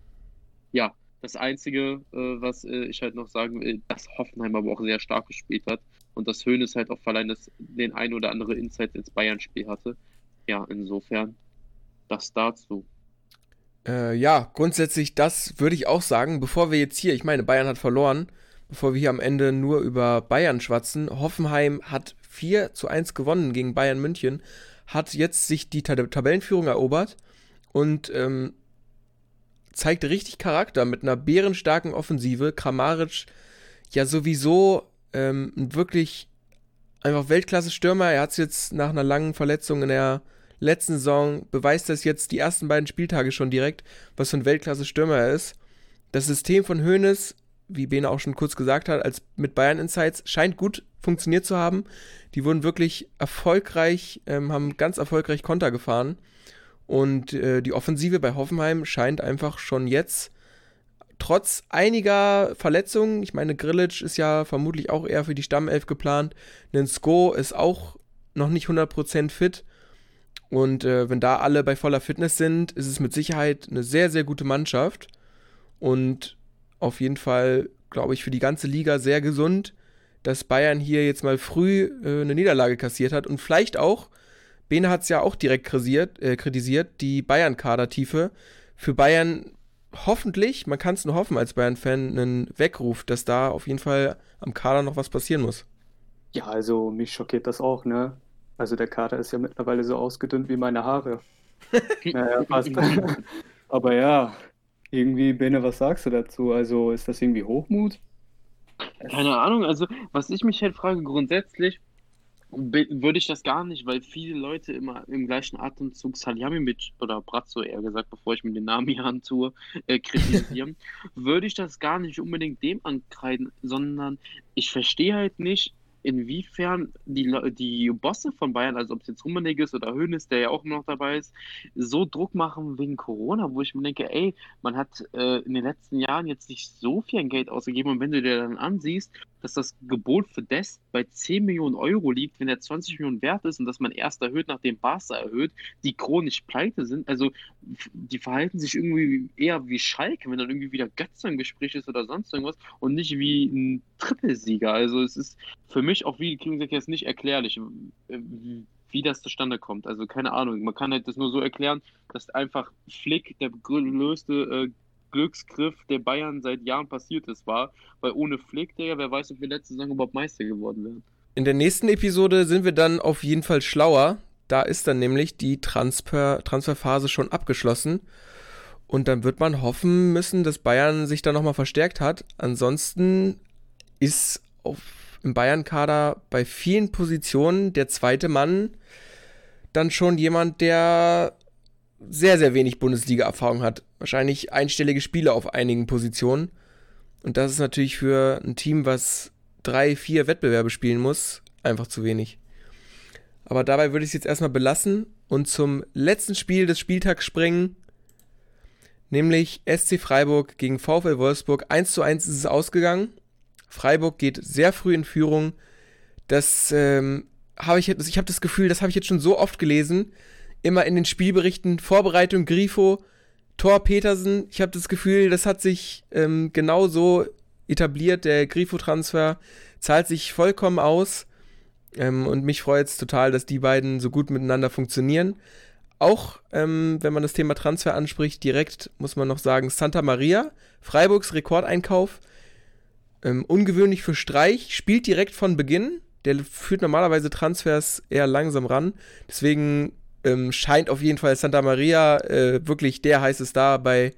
ja, das Einzige, äh, was äh, ich halt noch sagen will, dass Hoffenheim aber auch sehr stark gespielt hat und dass Höhnes halt auch verleihen, dass den ein oder andere Insight ins Bayern-Spiel hatte. Ja, insofern das dazu. Äh, ja, grundsätzlich, das würde ich auch sagen, bevor wir jetzt hier, ich meine, Bayern hat verloren, bevor wir hier am Ende nur über Bayern schwatzen. Hoffenheim hat 4 zu 1 gewonnen gegen Bayern München, hat jetzt sich die Tab Tabellenführung erobert und ähm, zeigt richtig Charakter mit einer bärenstarken Offensive. Kramaric ja sowieso ähm, wirklich einfach Weltklasse-Stürmer. Er hat es jetzt nach einer langen Verletzung in der letzten Saison, beweist das jetzt die ersten beiden Spieltage schon direkt, was für ein Weltklasse-Stürmer er ist. Das System von Hoeneß, wie Bene auch schon kurz gesagt hat, als mit Bayern Insights, scheint gut funktioniert zu haben. Die wurden wirklich erfolgreich, ähm, haben ganz erfolgreich Konter gefahren. Und äh, die Offensive bei Hoffenheim scheint einfach schon jetzt trotz einiger Verletzungen, ich meine, Grillitsch ist ja vermutlich auch eher für die Stammelf geplant, Nensko ist auch noch nicht 100% fit. Und äh, wenn da alle bei voller Fitness sind, ist es mit Sicherheit eine sehr, sehr gute Mannschaft. Und auf jeden Fall, glaube ich, für die ganze Liga sehr gesund, dass Bayern hier jetzt mal früh äh, eine Niederlage kassiert hat und vielleicht auch, Bene hat es ja auch direkt kritisiert, äh, kritisiert die Bayern-Kadertiefe. Für Bayern hoffentlich, man kann es nur hoffen als Bayern-Fan, einen Weckruf, dass da auf jeden Fall am Kader noch was passieren muss. Ja, also mich schockiert das auch, ne? Also der Kader ist ja mittlerweile so ausgedünnt wie meine Haare. [laughs] naja, passt. [laughs] Aber ja, irgendwie, Bene, was sagst du dazu? Also ist das irgendwie Hochmut? Keine Ahnung, also was ich mich halt frage, grundsätzlich, würde ich das gar nicht, weil viele Leute immer im gleichen Atemzug Salihamidzic oder Brazzo eher gesagt, bevor ich mir den Namen hier antue, äh, kritisieren, [laughs] würde ich das gar nicht unbedingt dem ankreiden, sondern ich verstehe halt nicht, inwiefern die, die Bosse von Bayern, also ob es jetzt Rummenigge ist oder Hoeneß, der ja auch noch dabei ist, so Druck machen wegen Corona, wo ich mir denke, ey, man hat äh, in den letzten Jahren jetzt nicht so viel Geld ausgegeben. Und wenn du dir dann ansiehst, dass das Gebot für Dest bei 10 Millionen Euro liegt, wenn er 20 Millionen wert ist und dass man erst erhöht, nachdem Barca erhöht, die chronisch pleite sind. Also die verhalten sich irgendwie eher wie Schalke, wenn dann irgendwie wieder Götze im Gespräch ist oder sonst irgendwas und nicht wie ein Trippelsieger. Also es ist für mich auch wie Klingsack jetzt nicht erklärlich, wie das zustande kommt. Also keine Ahnung. Man kann halt das nur so erklären, dass einfach Flick der größte äh, Glücksgriff der Bayern seit Jahren passiert ist, war. Weil ohne Flick, Digga, wer weiß, ob wir letzte Saison überhaupt Meister geworden wären. In der nächsten Episode sind wir dann auf jeden Fall schlauer. Da ist dann nämlich die Transfer Transferphase schon abgeschlossen. Und dann wird man hoffen müssen, dass Bayern sich da nochmal verstärkt hat. Ansonsten ist auf, im Bayern-Kader bei vielen Positionen der zweite Mann dann schon jemand, der sehr, sehr wenig Bundesliga-Erfahrung hat. Wahrscheinlich einstellige Spiele auf einigen Positionen. Und das ist natürlich für ein Team, was drei, vier Wettbewerbe spielen muss, einfach zu wenig. Aber dabei würde ich es jetzt erstmal belassen und zum letzten Spiel des Spieltags springen. Nämlich SC Freiburg gegen VfL Wolfsburg. 1 zu 1 ist es ausgegangen. Freiburg geht sehr früh in Führung. Das ähm, habe ich, ich habe das Gefühl, das habe ich jetzt schon so oft gelesen immer in den Spielberichten Vorbereitung Grifo, Tor Petersen. Ich habe das Gefühl, das hat sich ähm, genau so etabliert. Der Grifo-Transfer zahlt sich vollkommen aus. Ähm, und mich freut es total, dass die beiden so gut miteinander funktionieren. Auch ähm, wenn man das Thema Transfer anspricht, direkt muss man noch sagen, Santa Maria, Freiburgs Rekordeinkauf. Ähm, ungewöhnlich für Streich, spielt direkt von Beginn. Der führt normalerweise Transfers eher langsam ran. Deswegen ähm, scheint auf jeden Fall Santa Maria äh, wirklich der heiße Star bei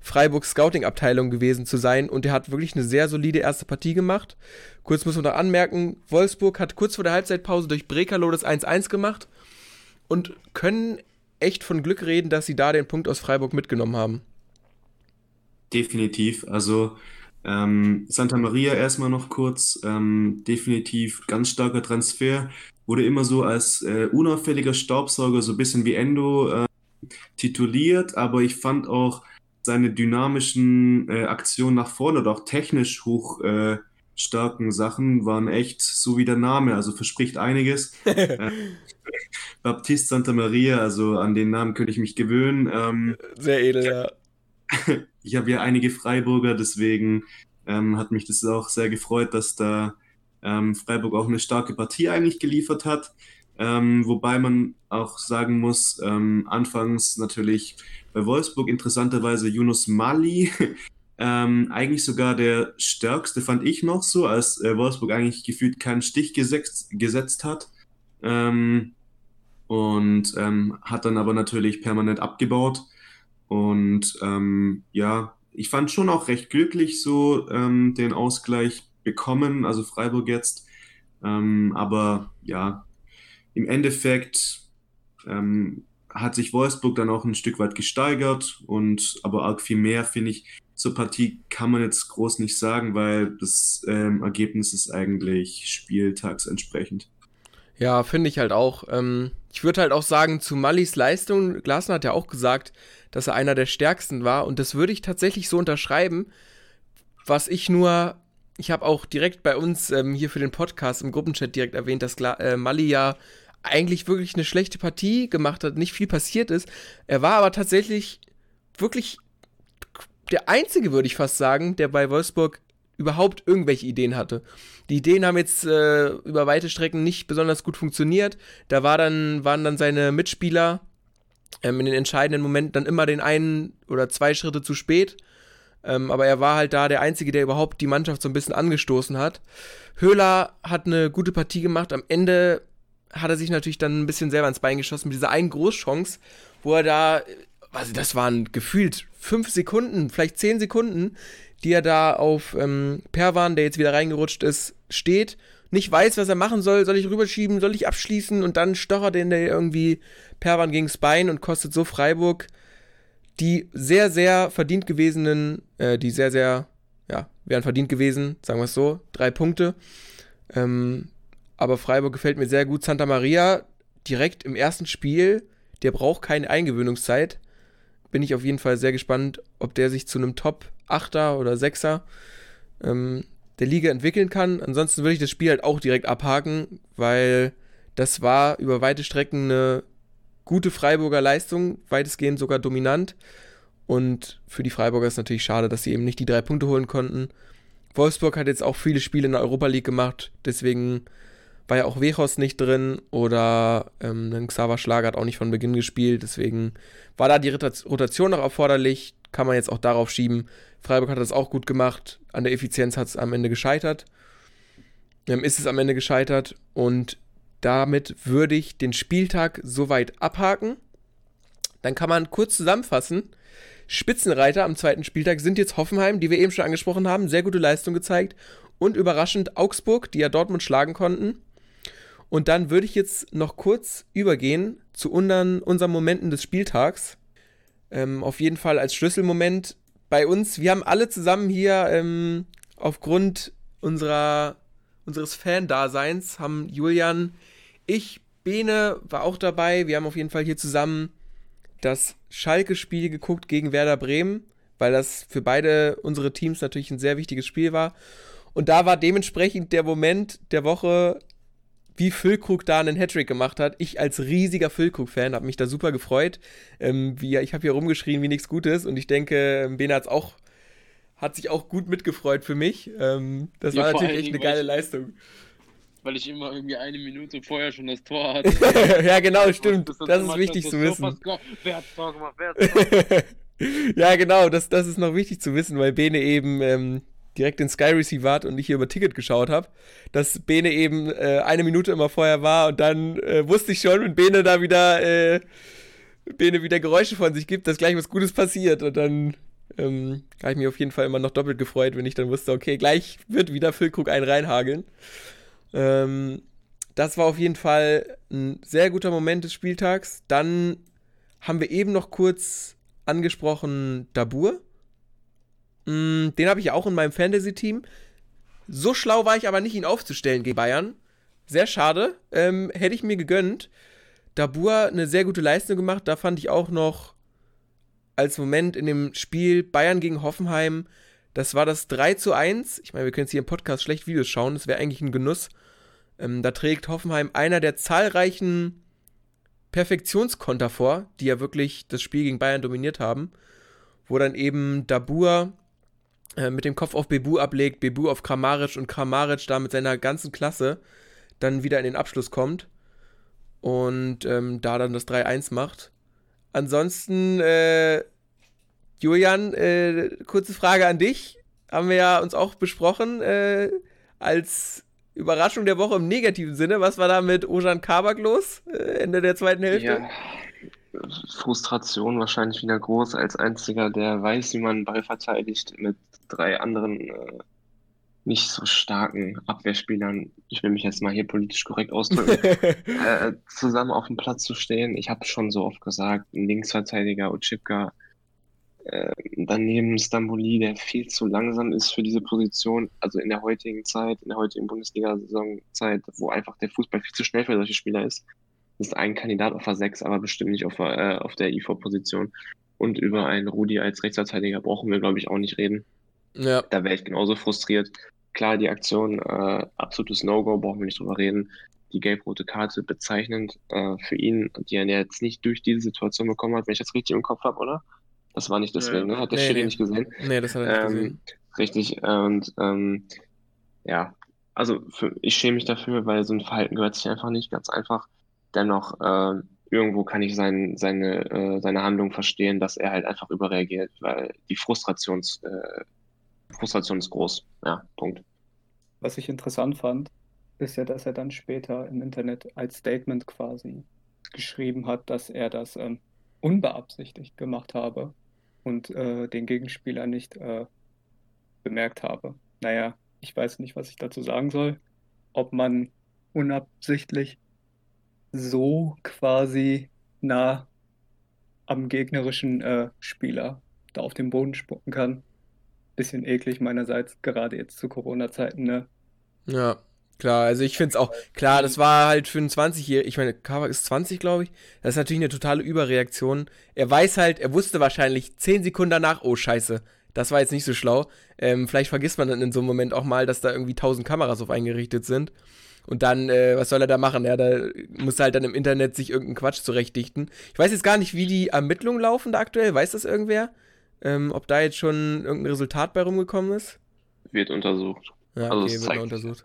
Freiburgs Scouting-Abteilung gewesen zu sein und er hat wirklich eine sehr solide erste Partie gemacht. Kurz muss man noch anmerken, Wolfsburg hat kurz vor der Halbzeitpause durch Brekalo das 1-1 gemacht und können echt von Glück reden, dass sie da den Punkt aus Freiburg mitgenommen haben. Definitiv. Also ähm, Santa Maria erstmal noch kurz. Ähm, definitiv ganz starker Transfer wurde immer so als äh, unauffälliger Staubsauger, so ein bisschen wie Endo äh, tituliert, aber ich fand auch seine dynamischen äh, Aktionen nach vorne oder auch technisch hoch äh, starken Sachen waren echt so wie der Name, also verspricht einiges. [laughs] äh, Baptiste Santa Maria, also an den Namen könnte ich mich gewöhnen. Ähm, Sehr edel, ja. [laughs] ich habe ja einige Freiburger, deswegen ähm, hat mich das auch sehr gefreut, dass da ähm, Freiburg auch eine starke Partie eigentlich geliefert hat. Ähm, wobei man auch sagen muss, ähm, anfangs natürlich bei Wolfsburg interessanterweise Yunus Mali, [laughs] ähm, eigentlich sogar der stärkste, fand ich noch so, als äh, Wolfsburg eigentlich gefühlt keinen Stich gesetzt, gesetzt hat. Ähm, und ähm, hat dann aber natürlich permanent abgebaut. Und ja, ich fand schon auch recht glücklich so den Ausgleich bekommen, also Freiburg jetzt. Ähm, aber ja, im Endeffekt ähm, hat sich Wolfsburg dann auch ein Stück weit gesteigert und aber arg viel mehr, finde ich, zur Partie kann man jetzt groß nicht sagen, weil das ähm, Ergebnis ist eigentlich spieltagsentsprechend. Ja, finde ich halt auch. Ähm, ich würde halt auch sagen, zu Mallis Leistung, Glasner hat ja auch gesagt, dass er einer der stärksten war und das würde ich tatsächlich so unterschreiben. Was ich nur, ich habe auch direkt bei uns ähm, hier für den Podcast im Gruppenchat direkt erwähnt, dass äh, Mali ja eigentlich wirklich eine schlechte Partie gemacht hat, nicht viel passiert ist. Er war aber tatsächlich wirklich der einzige, würde ich fast sagen, der bei Wolfsburg überhaupt irgendwelche Ideen hatte. Die Ideen haben jetzt äh, über weite Strecken nicht besonders gut funktioniert. Da war dann, waren dann seine Mitspieler ähm, in den entscheidenden Momenten dann immer den einen oder zwei Schritte zu spät. Ähm, aber er war halt da der Einzige, der überhaupt die Mannschaft so ein bisschen angestoßen hat. Höhler hat eine gute Partie gemacht. Am Ende hat er sich natürlich dann ein bisschen selber ins Bein geschossen mit dieser einen Großchance, wo er da, also das waren gefühlt fünf Sekunden, vielleicht zehn Sekunden, die er da auf ähm, Perwan, der jetzt wieder reingerutscht ist, steht, nicht weiß, was er machen soll. Soll ich rüberschieben? Soll ich abschließen? Und dann stochert er irgendwie Perwan gegens Bein und kostet so Freiburg die sehr, sehr verdient gewesenen, äh, die sehr, sehr, ja, wären verdient gewesen, sagen wir es so, drei Punkte. Ähm, aber Freiburg gefällt mir sehr gut. Santa Maria direkt im ersten Spiel, der braucht keine Eingewöhnungszeit. Bin ich auf jeden Fall sehr gespannt, ob der sich zu einem Top-8er oder 6er ähm, der Liga entwickeln kann. Ansonsten würde ich das Spiel halt auch direkt abhaken, weil das war über weite Strecken eine gute Freiburger Leistung, weitestgehend sogar dominant. Und für die Freiburger ist natürlich schade, dass sie eben nicht die drei Punkte holen konnten. Wolfsburg hat jetzt auch viele Spiele in der Europa League gemacht, deswegen war ja auch Wechos nicht drin oder ähm, Xaver Schlager hat auch nicht von Beginn gespielt. Deswegen war da die Rotation noch erforderlich. Kann man jetzt auch darauf schieben. Freiburg hat das auch gut gemacht. An der Effizienz hat es am Ende gescheitert. Ähm, ist es am Ende gescheitert. Und damit würde ich den Spieltag soweit abhaken. Dann kann man kurz zusammenfassen. Spitzenreiter am zweiten Spieltag sind jetzt Hoffenheim, die wir eben schon angesprochen haben. Sehr gute Leistung gezeigt. Und überraschend Augsburg, die ja Dortmund schlagen konnten. Und dann würde ich jetzt noch kurz übergehen zu unseren, unseren Momenten des Spieltags. Ähm, auf jeden Fall als Schlüsselmoment bei uns. Wir haben alle zusammen hier ähm, aufgrund unserer, unseres Fan-Daseins, haben Julian, ich, Bene war auch dabei. Wir haben auf jeden Fall hier zusammen das Schalke-Spiel geguckt gegen Werder Bremen, weil das für beide unsere Teams natürlich ein sehr wichtiges Spiel war. Und da war dementsprechend der Moment der Woche, wie Füllkrug da einen Hattrick gemacht hat. Ich als riesiger Füllkrug-Fan habe mich da super gefreut. Ähm, wie, ich habe hier rumgeschrien wie nichts Gutes und ich denke, Bene hat's auch, hat sich auch gut mitgefreut für mich. Ähm, das ja, war natürlich echt eine geile Leistung. Weil ich immer irgendwie eine Minute vorher schon das Tor hatte. [laughs] ja, genau, stimmt. Das, das ist wichtig zu wissen. Wer hat Tor gemacht? Wer hat Tor gemacht? [laughs] ja, genau, das, das ist noch wichtig zu wissen, weil Bene eben ähm, direkt in Sky Receiver hat und ich hier über Ticket geschaut habe, dass Bene eben äh, eine Minute immer vorher war und dann äh, wusste ich schon, wenn Bene da wieder äh, Bene wieder Geräusche von sich gibt, dass gleich was Gutes passiert und dann ähm, habe ich mich auf jeden Fall immer noch doppelt gefreut, wenn ich dann wusste, okay, gleich wird wieder Füllkrug einen reinhageln. Ähm, das war auf jeden Fall ein sehr guter Moment des Spieltags. Dann haben wir eben noch kurz angesprochen Dabur Mm, den habe ich auch in meinem Fantasy-Team. So schlau war ich aber nicht, ihn aufzustellen gegen Bayern. Sehr schade. Ähm, hätte ich mir gegönnt. Dabur eine sehr gute Leistung gemacht. Da fand ich auch noch als Moment in dem Spiel Bayern gegen Hoffenheim. Das war das 3 zu 1. Ich meine, wir können jetzt hier im Podcast schlecht Videos schauen. Das wäre eigentlich ein Genuss. Ähm, da trägt Hoffenheim einer der zahlreichen Perfektionskonter vor, die ja wirklich das Spiel gegen Bayern dominiert haben. Wo dann eben Dabur äh, mit dem Kopf auf Bebu ablegt, Bebu auf Kramaric und Kramaric da mit seiner ganzen Klasse dann wieder in den Abschluss kommt und ähm, da dann das 3-1 macht. Ansonsten, äh, Julian, äh, kurze Frage an dich. Haben wir ja uns auch besprochen äh, als Überraschung der Woche im negativen Sinne. Was war da mit Ojan Kabak los? Äh, Ende der zweiten Hälfte? Ja. Frustration wahrscheinlich wieder groß als einziger, der weiß, wie man einen Ball verteidigt mit drei anderen äh, nicht so starken Abwehrspielern, ich will mich jetzt mal hier politisch korrekt ausdrücken, [laughs] äh, zusammen auf dem Platz zu stehen. Ich habe schon so oft gesagt, ein Linksverteidiger Ochipka, äh, daneben Stamboli, der viel zu langsam ist für diese Position, also in der heutigen Zeit, in der heutigen Bundesliga-Saisonzeit, wo einfach der Fußball viel zu schnell für solche Spieler ist. Ist ein Kandidat auf der 6, aber bestimmt nicht auf, äh, auf der IV-Position. Und über einen Rudi als Rechtsverteidiger brauchen wir, glaube ich, auch nicht reden. Ja. Da wäre ich genauso frustriert. Klar, die Aktion, äh, absolutes No-Go, brauchen wir nicht drüber reden. Die gelb-rote Karte bezeichnend äh, für ihn, die er jetzt nicht durch diese Situation bekommen hat, wenn ich das richtig im Kopf habe, oder? Das war nicht deswegen, ne? Hat der nee, Schiri nee. nicht gesehen? Nee, das hat er nicht ähm, gesehen. Richtig, und ähm, ja, also für, ich schäme mich dafür, weil so ein Verhalten gehört sich einfach nicht, ganz einfach. Dennoch, äh, irgendwo kann ich sein, seine, äh, seine Handlung verstehen, dass er halt einfach überreagiert, weil die Frustrations, äh, Frustration ist groß. Ja, Punkt. Was ich interessant fand, ist ja, dass er dann später im Internet als Statement quasi geschrieben hat, dass er das ähm, unbeabsichtigt gemacht habe und äh, den Gegenspieler nicht äh, bemerkt habe. Naja, ich weiß nicht, was ich dazu sagen soll. Ob man unabsichtlich so quasi nah am gegnerischen äh, Spieler da auf den Boden spucken kann bisschen eklig meinerseits, gerade jetzt zu Corona-Zeiten, ne? Ja, klar. Also ich finde es auch, klar, das war halt für einen 20-Jährigen, ich meine, Kavak ist 20, glaube ich. Das ist natürlich eine totale Überreaktion. Er weiß halt, er wusste wahrscheinlich 10 Sekunden danach, oh Scheiße, das war jetzt nicht so schlau. Ähm, vielleicht vergisst man dann in so einem Moment auch mal, dass da irgendwie 1000 Kameras auf eingerichtet sind. Und dann, äh, was soll er da machen? Ja, da muss er halt dann im Internet sich irgendeinen Quatsch zurechtdichten. Ich weiß jetzt gar nicht, wie die Ermittlungen laufen da aktuell. Weiß das irgendwer? Ähm, ob da jetzt schon irgendein Resultat bei rumgekommen ist? Wird untersucht. Ja, also okay, wird untersucht.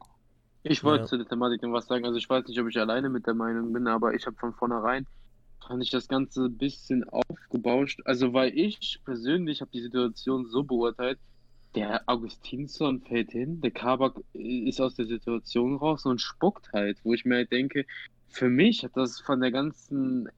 Ich wollte ja. zu der Thematik noch was sagen. Also ich weiß nicht, ob ich alleine mit der Meinung bin, aber ich habe von vornherein fand ich das Ganze ein bisschen aufgebauscht. Also weil ich persönlich habe die Situation so beurteilt, der Augustinsson fällt hin, der Kabak ist aus der Situation raus und spuckt halt, wo ich mir halt denke, für mich hat das von der ganzen,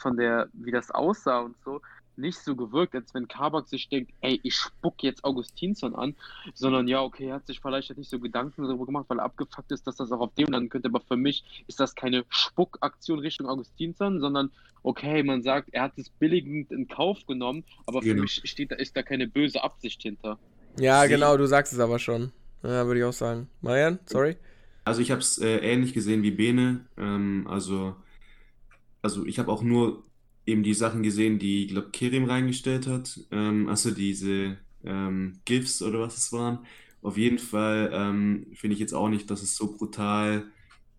von der, wie das aussah und so, nicht so gewirkt, als wenn Kabak sich denkt, ey, ich spuck jetzt Augustinsson an, sondern ja, okay, er hat sich vielleicht nicht so Gedanken darüber gemacht, weil er abgefuckt ist, dass das auch auf dem landen könnte, aber für mich ist das keine Spuckaktion Richtung Augustinsson, sondern okay, man sagt, er hat es billigend in Kauf genommen, aber genau. für mich steht da, ist da keine böse Absicht hinter. Ja, Sie genau, du sagst es aber schon. Ja, würde ich auch sagen. Marian, sorry. Also ich habe es äh, ähnlich gesehen wie Bene. Ähm, also, also ich habe auch nur eben die Sachen gesehen, die, ich glaube, Kerim reingestellt hat. Ähm, also diese ähm, GIFs oder was es waren. Auf jeden Fall ähm, finde ich jetzt auch nicht, dass es so brutal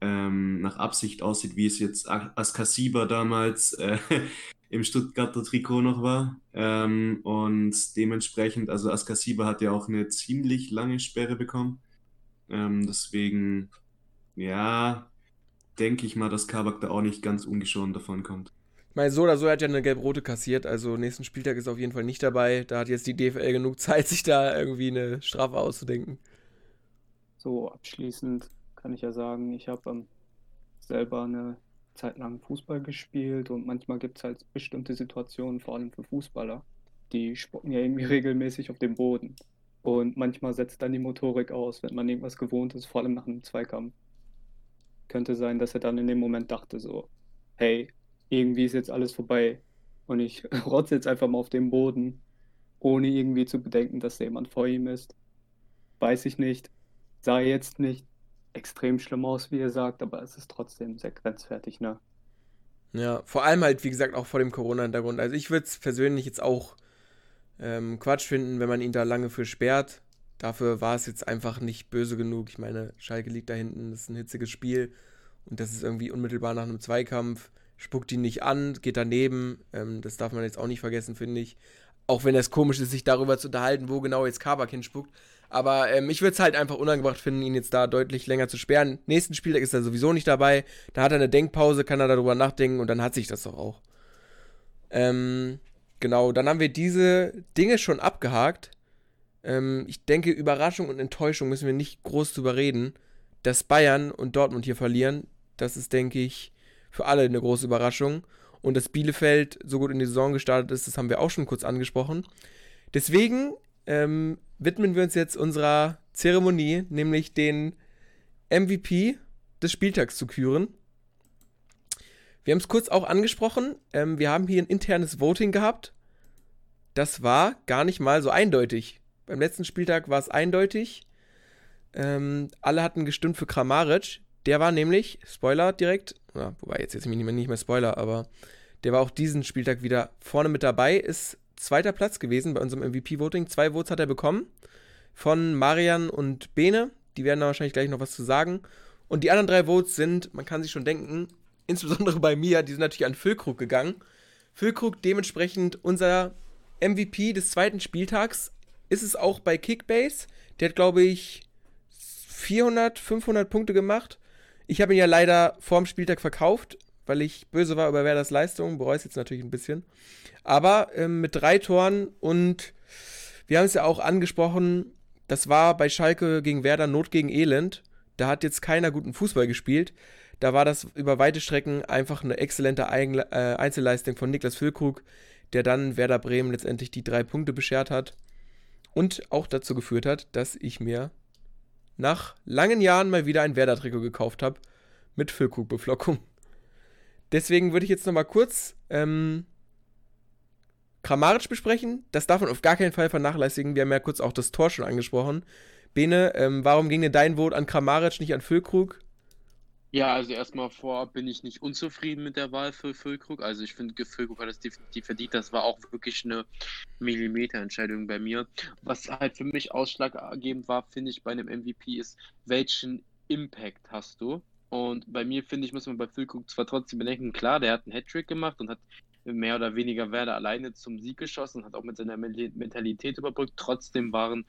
ähm, nach Absicht aussieht, wie es jetzt Askasiba damals äh, [laughs] im Stuttgarter Trikot noch war. Ähm, und dementsprechend, also Askasiba hat ja auch eine ziemlich lange Sperre bekommen. Ähm, deswegen, ja, denke ich mal, dass Kabak da auch nicht ganz ungeschoren davon kommt. Ich meine, so oder so hat ja eine gelb-rote kassiert, also nächsten Spieltag ist auf jeden Fall nicht dabei. Da hat jetzt die DFL genug Zeit, [laughs] sich da irgendwie eine Strafe auszudenken. So, abschließend kann ich ja sagen, ich habe ähm, selber eine Zeit lang Fußball gespielt und manchmal gibt es halt bestimmte Situationen, vor allem für Fußballer, die spucken ja irgendwie [laughs] regelmäßig auf den Boden. Und manchmal setzt dann die Motorik aus, wenn man irgendwas gewohnt ist, vor allem nach einem Zweikampf. Könnte sein, dass er dann in dem Moment dachte so, hey, irgendwie ist jetzt alles vorbei und ich [laughs] rotze jetzt einfach mal auf den Boden, ohne irgendwie zu bedenken, dass da jemand vor ihm ist. Weiß ich nicht, sah jetzt nicht extrem schlimm aus, wie ihr sagt, aber es ist trotzdem sehr grenzwertig, ne? Ja, vor allem halt, wie gesagt, auch vor dem Corona-Hintergrund. Also ich würde es persönlich jetzt auch ähm, Quatsch finden, wenn man ihn da lange für sperrt. Dafür war es jetzt einfach nicht böse genug. Ich meine, Schalke liegt da hinten, das ist ein hitziges Spiel und das ist irgendwie unmittelbar nach einem Zweikampf spuckt ihn nicht an, geht daneben. Ähm, das darf man jetzt auch nicht vergessen, finde ich. Auch wenn es komisch ist, sich darüber zu unterhalten, wo genau jetzt Kabak hinspuckt. Aber ähm, ich würde es halt einfach unangebracht finden, ihn jetzt da deutlich länger zu sperren. Nächsten Spieltag ist er sowieso nicht dabei. Da hat er eine Denkpause, kann er darüber nachdenken und dann hat sich das doch auch. Ähm, genau, dann haben wir diese Dinge schon abgehakt. Ähm, ich denke, Überraschung und Enttäuschung müssen wir nicht groß drüber reden. Dass Bayern und Dortmund hier verlieren, das ist, denke ich, für alle eine große Überraschung. Und dass Bielefeld so gut in die Saison gestartet ist, das haben wir auch schon kurz angesprochen. Deswegen ähm, widmen wir uns jetzt unserer Zeremonie, nämlich den MVP des Spieltags zu küren. Wir haben es kurz auch angesprochen. Ähm, wir haben hier ein internes Voting gehabt. Das war gar nicht mal so eindeutig. Beim letzten Spieltag war es eindeutig. Ähm, alle hatten gestimmt für Kramaric. Der war nämlich, Spoiler direkt, ja, wobei jetzt jetzt nicht mehr, nicht mehr Spoiler, aber der war auch diesen Spieltag wieder vorne mit dabei, ist zweiter Platz gewesen bei unserem MVP-Voting. Zwei Votes hat er bekommen von Marian und Bene. Die werden da wahrscheinlich gleich noch was zu sagen. Und die anderen drei Votes sind, man kann sich schon denken, insbesondere bei mir, die sind natürlich an Füllkrug gegangen. Füllkrug dementsprechend unser MVP des zweiten Spieltags. Ist es auch bei Kickbase. Der hat, glaube ich, 400, 500 Punkte gemacht. Ich habe ihn ja leider vorm Spieltag verkauft, weil ich böse war über Werders Leistung. Bereue es jetzt natürlich ein bisschen. Aber ähm, mit drei Toren und wir haben es ja auch angesprochen, das war bei Schalke gegen Werder Not gegen Elend. Da hat jetzt keiner guten Fußball gespielt. Da war das über weite Strecken einfach eine exzellente äh, Einzelleistung von Niklas Füllkrug, der dann Werder Bremen letztendlich die drei Punkte beschert hat und auch dazu geführt hat, dass ich mir nach langen Jahren mal wieder ein Werder-Trikot gekauft habe mit Füllkrug-Beflockung. Deswegen würde ich jetzt nochmal kurz ähm, Kramaric besprechen. Das darf man auf gar keinen Fall vernachlässigen. Wir haben ja kurz auch das Tor schon angesprochen. Bene, ähm, warum ging denn dein Vote an Kramaric, nicht an Füllkrug? Ja, also erstmal vorab bin ich nicht unzufrieden mit der Wahl für Füllkrug. Also ich finde, Füllkrug hat es definitiv verdient. Das war auch wirklich eine Millimeterentscheidung bei mir. Was halt für mich ausschlaggebend war, finde ich, bei einem MVP ist, welchen Impact hast du? Und bei mir, finde ich, muss man bei Füllkrug zwar trotzdem bedenken, klar, der hat einen Hattrick gemacht und hat mehr oder weniger Werder alleine zum Sieg geschossen, und hat auch mit seiner Mentalität überbrückt. Trotzdem waren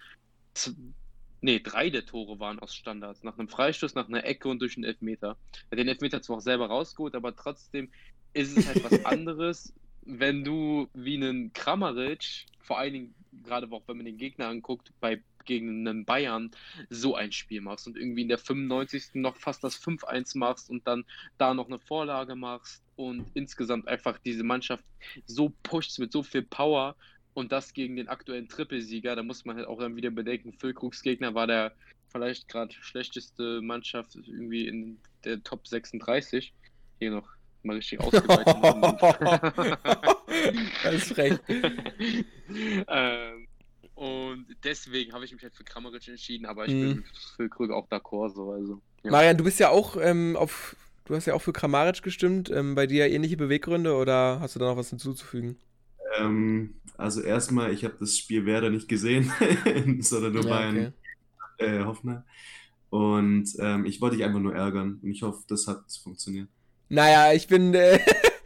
Nee, drei der Tore waren aus Standards. Nach einem Freistoß, nach einer Ecke und durch einen Elfmeter. Er hat den Elfmeter zwar auch selber rausgeholt, aber trotzdem ist es halt was [laughs] anderes, wenn du wie einen Kramaric, vor allen Dingen gerade auch wenn man den Gegner anguckt, bei gegen einen Bayern so ein Spiel machst und irgendwie in der 95. noch fast das 5-1 machst und dann da noch eine Vorlage machst und insgesamt einfach diese Mannschaft so pusht mit so viel Power und das gegen den aktuellen Trippelsieger, da muss man halt auch dann wieder bedenken, Füllkrugs Gegner war der vielleicht gerade schlechteste Mannschaft irgendwie in der Top 36. Hier noch mal richtig [laughs] ausgeweitet. [laughs] das ist recht. [laughs] ähm, und deswegen habe ich mich halt für Kramaric entschieden, aber ich mhm. bin für Krug auch d'accord. So, also, ja. Marian, du bist ja auch ähm, auf, du hast ja auch für Kramaric gestimmt. Ähm, bei dir ähnliche Beweggründe oder hast du da noch was hinzuzufügen? Ähm, also erstmal, ich habe das Spiel Werder nicht gesehen, [laughs] sondern nur ja, Bayern okay. äh, Hoffenheim. Und ähm, ich wollte dich einfach nur ärgern und ich hoffe, das hat funktioniert. Naja, ich bin, äh,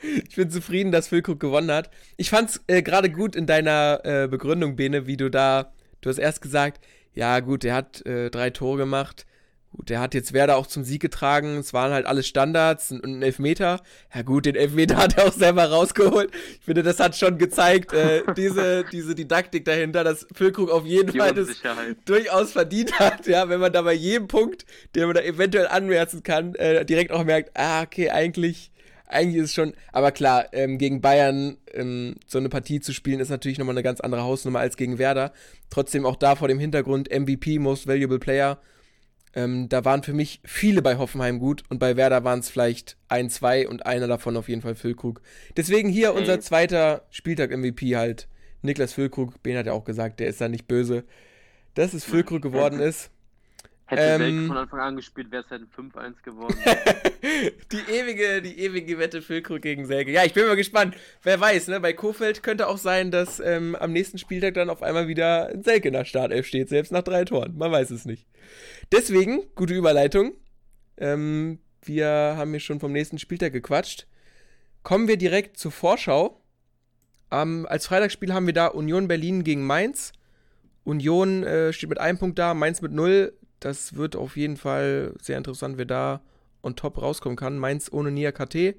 [laughs] ich bin zufrieden, dass Füllkrug gewonnen hat. Ich fand's äh, gerade gut in deiner äh, Begründung, Bene, wie du da, du hast erst gesagt, ja gut, er hat äh, drei Tore gemacht, Gut, der hat jetzt Werder auch zum Sieg getragen. Es waren halt alles Standards und ein Elfmeter. Ja gut, den Elfmeter [laughs] hat er auch selber rausgeholt. Ich finde, das hat schon gezeigt, äh, diese, diese Didaktik dahinter, dass Füllkrug auf jeden Die Fall das durchaus verdient hat. Ja, wenn man da bei jedem Punkt, den man da eventuell anmerzen kann, äh, direkt auch merkt, ah, okay, eigentlich, eigentlich ist es schon, aber klar, ähm, gegen Bayern ähm, so eine Partie zu spielen, ist natürlich nochmal eine ganz andere Hausnummer als gegen Werder. Trotzdem auch da vor dem Hintergrund MVP, Most Valuable Player ähm, da waren für mich viele bei Hoffenheim gut und bei Werder waren es vielleicht ein, zwei und einer davon auf jeden Fall Füllkrug. Deswegen hier hey. unser zweiter Spieltag-MVP halt. Niklas Füllkrug, Ben hat ja auch gesagt, der ist da nicht böse, dass es Füllkrug geworden [laughs] ist. Hätte ähm, Selke von Anfang an gespielt, wäre es halt ein 5-1 geworden. [laughs] die ewige, die ewige Wette Füllkrug gegen Selke. Ja, ich bin mal gespannt. Wer weiß, ne? Bei Kofeld könnte auch sein, dass ähm, am nächsten Spieltag dann auf einmal wieder Selke der Startelf steht, selbst nach drei Toren. Man weiß es nicht. Deswegen, gute Überleitung. Ähm, wir haben hier schon vom nächsten Spieltag gequatscht. Kommen wir direkt zur Vorschau. Ähm, als Freitagsspiel haben wir da Union Berlin gegen Mainz. Union äh, steht mit einem Punkt da, Mainz mit null das wird auf jeden Fall sehr interessant, wer da on top rauskommen kann. Mainz ohne Nia KT.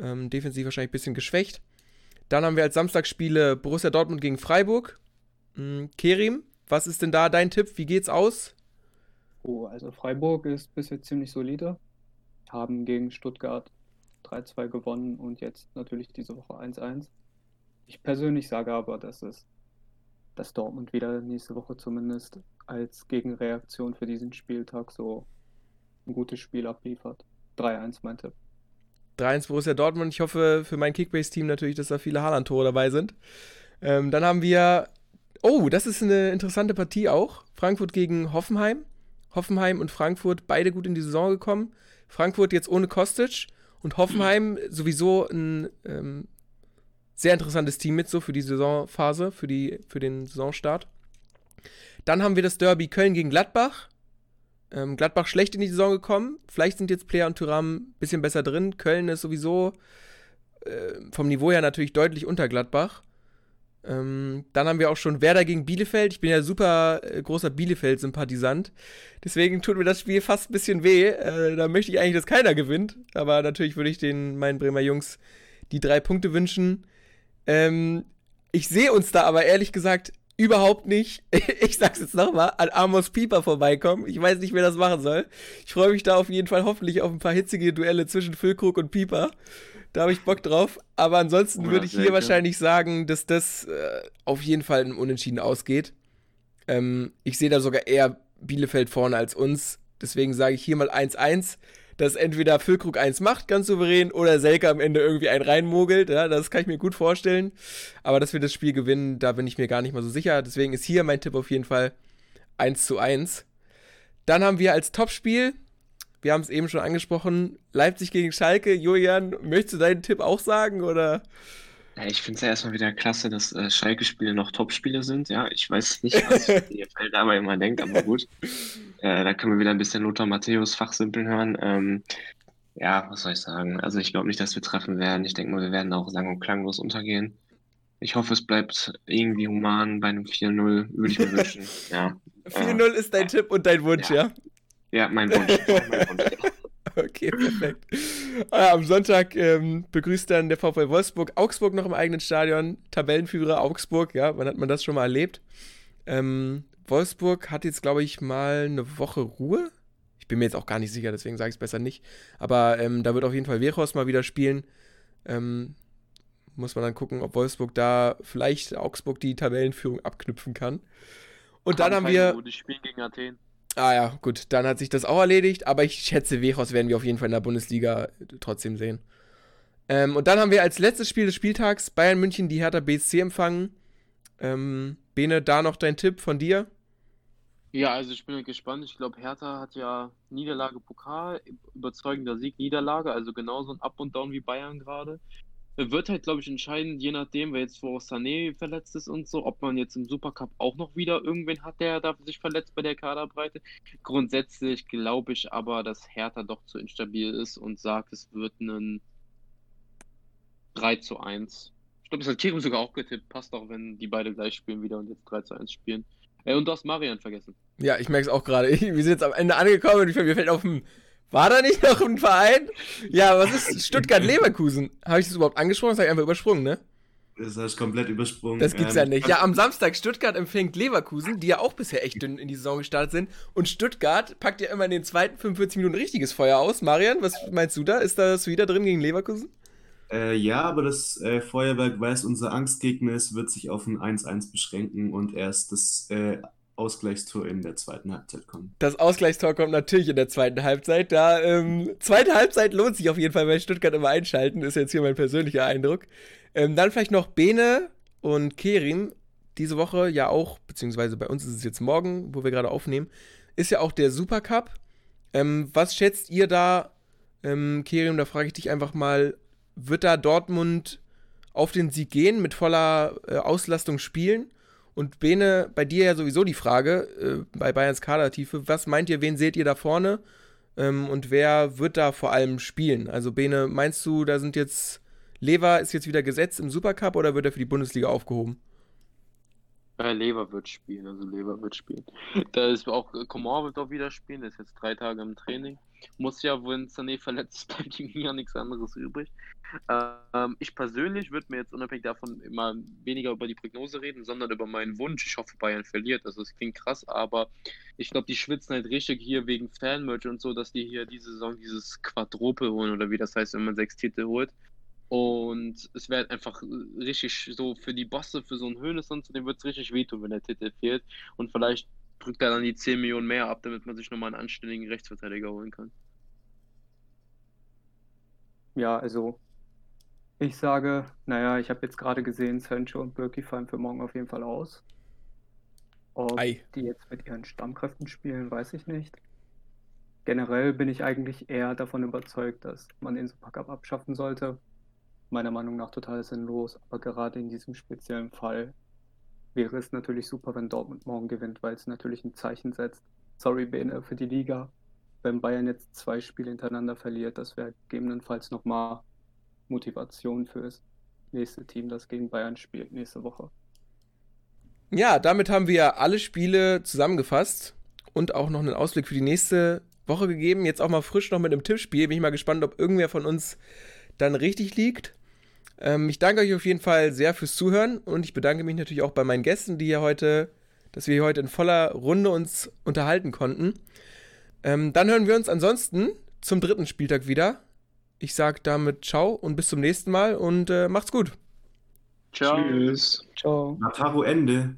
Ähm, defensiv wahrscheinlich ein bisschen geschwächt. Dann haben wir als Samstagsspiele Borussia Dortmund gegen Freiburg. Mhm, Kerim, was ist denn da dein Tipp? Wie geht's aus? Oh, also Freiburg ist bisher ziemlich solide. Haben gegen Stuttgart 3-2 gewonnen und jetzt natürlich diese Woche 1-1. Ich persönlich sage aber, dass es dass Dortmund wieder nächste Woche zumindest als Gegenreaktion für diesen Spieltag so ein gutes Spiel abliefert. 3-1 mein Tipp. 3-1 Borussia Dortmund. Ich hoffe für mein Kickbase-Team natürlich, dass da viele Haaland-Tore dabei sind. Ähm, dann haben wir, oh, das ist eine interessante Partie auch. Frankfurt gegen Hoffenheim. Hoffenheim und Frankfurt beide gut in die Saison gekommen. Frankfurt jetzt ohne Kostic und Hoffenheim [clears throat] sowieso ein ähm, sehr interessantes Team mit so für die Saisonphase, für, die, für den Saisonstart. Dann haben wir das Derby Köln gegen Gladbach. Ähm, Gladbach schlecht in die Saison gekommen. Vielleicht sind jetzt Player und Thuram ein bisschen besser drin. Köln ist sowieso äh, vom Niveau her natürlich deutlich unter Gladbach. Ähm, dann haben wir auch schon Werder gegen Bielefeld. Ich bin ja super äh, großer Bielefeld-Sympathisant. Deswegen tut mir das Spiel fast ein bisschen weh. Äh, da möchte ich eigentlich, dass keiner gewinnt. Aber natürlich würde ich den meinen Bremer Jungs die drei Punkte wünschen. Ähm, ich sehe uns da aber ehrlich gesagt überhaupt nicht, [laughs] ich sag's jetzt nochmal, an Amos Pieper vorbeikommen. Ich weiß nicht, wer das machen soll. Ich freue mich da auf jeden Fall hoffentlich auf ein paar hitzige Duelle zwischen Füllkrug und Pieper. Da habe ich Bock drauf. Aber ansonsten oh, würde ich hier ja. wahrscheinlich sagen, dass das äh, auf jeden Fall ein Unentschieden ausgeht. Ähm, ich sehe da sogar eher Bielefeld vorne als uns. Deswegen sage ich hier mal 1-1 dass entweder Füllkrug eins macht, ganz souverän, oder Selke am Ende irgendwie einen reinmogelt. Ja, das kann ich mir gut vorstellen. Aber dass wir das Spiel gewinnen, da bin ich mir gar nicht mal so sicher. Deswegen ist hier mein Tipp auf jeden Fall 1 zu 1. Dann haben wir als Topspiel, wir haben es eben schon angesprochen, Leipzig gegen Schalke. Julian, möchtest du deinen Tipp auch sagen oder? Ja, ich finde es ja erstmal wieder klasse, dass äh, Schalke-Spiele noch Top-Spiele sind. Ja, ich weiß nicht, [laughs] was die EFL dabei immer denkt, aber gut. Äh, da können wir wieder ein bisschen Lothar Matthäus fachsimpeln hören. Ähm, ja, was soll ich sagen? Also ich glaube nicht, dass wir treffen werden. Ich denke mal, wir werden auch sang- und klanglos untergehen. Ich hoffe, es bleibt irgendwie human bei einem 4-0, würde ich mir wünschen. [laughs] Ja. 4-0 äh, ist dein Tipp und dein Wunsch, ja? Ja, ja mein Wunsch. mein Wunsch ja. Okay, perfekt. Ah, am Sonntag ähm, begrüßt dann der VfL Wolfsburg Augsburg noch im eigenen Stadion. Tabellenführer Augsburg, ja, wann hat man das schon mal erlebt? Ähm, Wolfsburg hat jetzt, glaube ich, mal eine Woche Ruhe. Ich bin mir jetzt auch gar nicht sicher, deswegen sage ich es besser nicht. Aber ähm, da wird auf jeden Fall Wechos mal wieder spielen. Ähm, muss man dann gucken, ob Wolfsburg da vielleicht Augsburg die Tabellenführung abknüpfen kann. Und kann dann haben wir. Gutes Spiel gegen Athen. Ah ja, gut, dann hat sich das auch erledigt, aber ich schätze, Wechos werden wir auf jeden Fall in der Bundesliga trotzdem sehen. Ähm, und dann haben wir als letztes Spiel des Spieltags Bayern München die Hertha BSC empfangen. Ähm, Bene, da noch dein Tipp von dir? Ja, also ich bin gespannt. Ich glaube, Hertha hat ja Niederlage Pokal, überzeugender Sieg, Niederlage, also genauso ein Up und Down wie Bayern gerade wird halt, glaube ich, entscheidend, je nachdem, wer jetzt vor Sané verletzt ist und so, ob man jetzt im Supercup auch noch wieder irgendwen hat, der da sich verletzt bei der Kaderbreite. Grundsätzlich glaube ich aber, dass Hertha doch zu instabil ist und sagt, es wird ein 3 zu 1. Ich glaube, das hat Kirim sogar auch getippt. Passt auch, wenn die beide gleich spielen wieder und jetzt 3 zu 1 spielen. Äh, und du hast Marian vergessen. Ja, ich merke es auch gerade. [laughs] Wir sind jetzt am Ende angekommen und mir fällt auf dem war da nicht [laughs] noch ein Verein? Ja, was ist Stuttgart-Leverkusen? [laughs] Habe ich das überhaupt angesprochen? Das habe ich einfach übersprungen, ne? Das hast du komplett übersprungen. Das gibt's ähm, ja nicht. Ja, am Samstag Stuttgart empfängt Leverkusen, die ja auch bisher echt dünn in die Saison gestartet sind. Und Stuttgart packt ja immer in den zweiten 45 Minuten richtiges Feuer aus. Marian, was meinst du da? Ist das wieder drin gegen Leverkusen? Äh, ja, aber das äh, Feuerwerk, weil es unser Angstgegner ist, wird sich auf ein 1-1 beschränken und erst das äh, Ausgleichstor in der zweiten Halbzeit kommen. Das Ausgleichstor kommt natürlich in der zweiten Halbzeit. Da ähm, zweite Halbzeit lohnt sich auf jeden Fall bei Stuttgart immer einschalten, ist jetzt hier mein persönlicher Eindruck. Ähm, dann vielleicht noch Bene und Kerim. Diese Woche ja auch, beziehungsweise bei uns ist es jetzt morgen, wo wir gerade aufnehmen, ist ja auch der Supercup. Ähm, was schätzt ihr da, ähm, Kerim? Da frage ich dich einfach mal, wird da Dortmund auf den Sieg gehen, mit voller äh, Auslastung spielen? Und Bene, bei dir ja sowieso die Frage, äh, bei Bayerns Kadertiefe, was meint ihr, wen seht ihr da vorne? Ähm, und wer wird da vor allem spielen? Also Bene, meinst du, da sind jetzt, Lever ist jetzt wieder gesetzt im Supercup oder wird er für die Bundesliga aufgehoben? Ja, Lever wird spielen, also Lever wird spielen. Da ist auch, Komor wird auch wieder spielen, der ist jetzt drei Tage im Training. Muss ja, wenn Sané verletzt ist, [laughs] bleibt ihm ja nichts anderes übrig. Ähm, ich persönlich würde mir jetzt unabhängig davon immer weniger über die Prognose reden, sondern über meinen Wunsch. Ich hoffe, Bayern verliert. Also es klingt krass, aber ich glaube, die schwitzen halt richtig hier wegen Fanmerch und so, dass die hier diese Saison dieses Quadruple holen oder wie das heißt, wenn man sechs Titel holt. Und es wäre einfach richtig so für die Bosse, für so einen Höhnes und so, dem wird es richtig wehtun, wenn der Titel fehlt. Und vielleicht drückt er dann die 10 Millionen mehr ab, damit man sich nochmal einen anständigen Rechtsverteidiger holen kann. Ja, also ich sage, naja, ich habe jetzt gerade gesehen, Sancho und Birki fallen für morgen auf jeden Fall aus. Ob Ei. die jetzt mit ihren Stammkräften spielen, weiß ich nicht. Generell bin ich eigentlich eher davon überzeugt, dass man den Supercup abschaffen sollte. Meiner Meinung nach total sinnlos, aber gerade in diesem speziellen Fall wäre es natürlich super, wenn Dortmund morgen gewinnt, weil es natürlich ein Zeichen setzt. Sorry, Bene, für die Liga. Wenn Bayern jetzt zwei Spiele hintereinander verliert, das wäre gegebenenfalls nochmal Motivation für das nächste Team, das gegen Bayern spielt nächste Woche. Ja, damit haben wir alle Spiele zusammengefasst und auch noch einen Ausblick für die nächste Woche gegeben. Jetzt auch mal frisch noch mit einem Tippspiel. Bin ich mal gespannt, ob irgendwer von uns dann richtig liegt. Ähm, ich danke euch auf jeden Fall sehr fürs Zuhören und ich bedanke mich natürlich auch bei meinen Gästen, die hier heute, dass wir hier heute in voller Runde uns unterhalten konnten. Ähm, dann hören wir uns ansonsten zum dritten Spieltag wieder. Ich sage damit ciao und bis zum nächsten Mal und äh, macht's gut. Ciao. Tschüss. Ciao. Nataro Ende.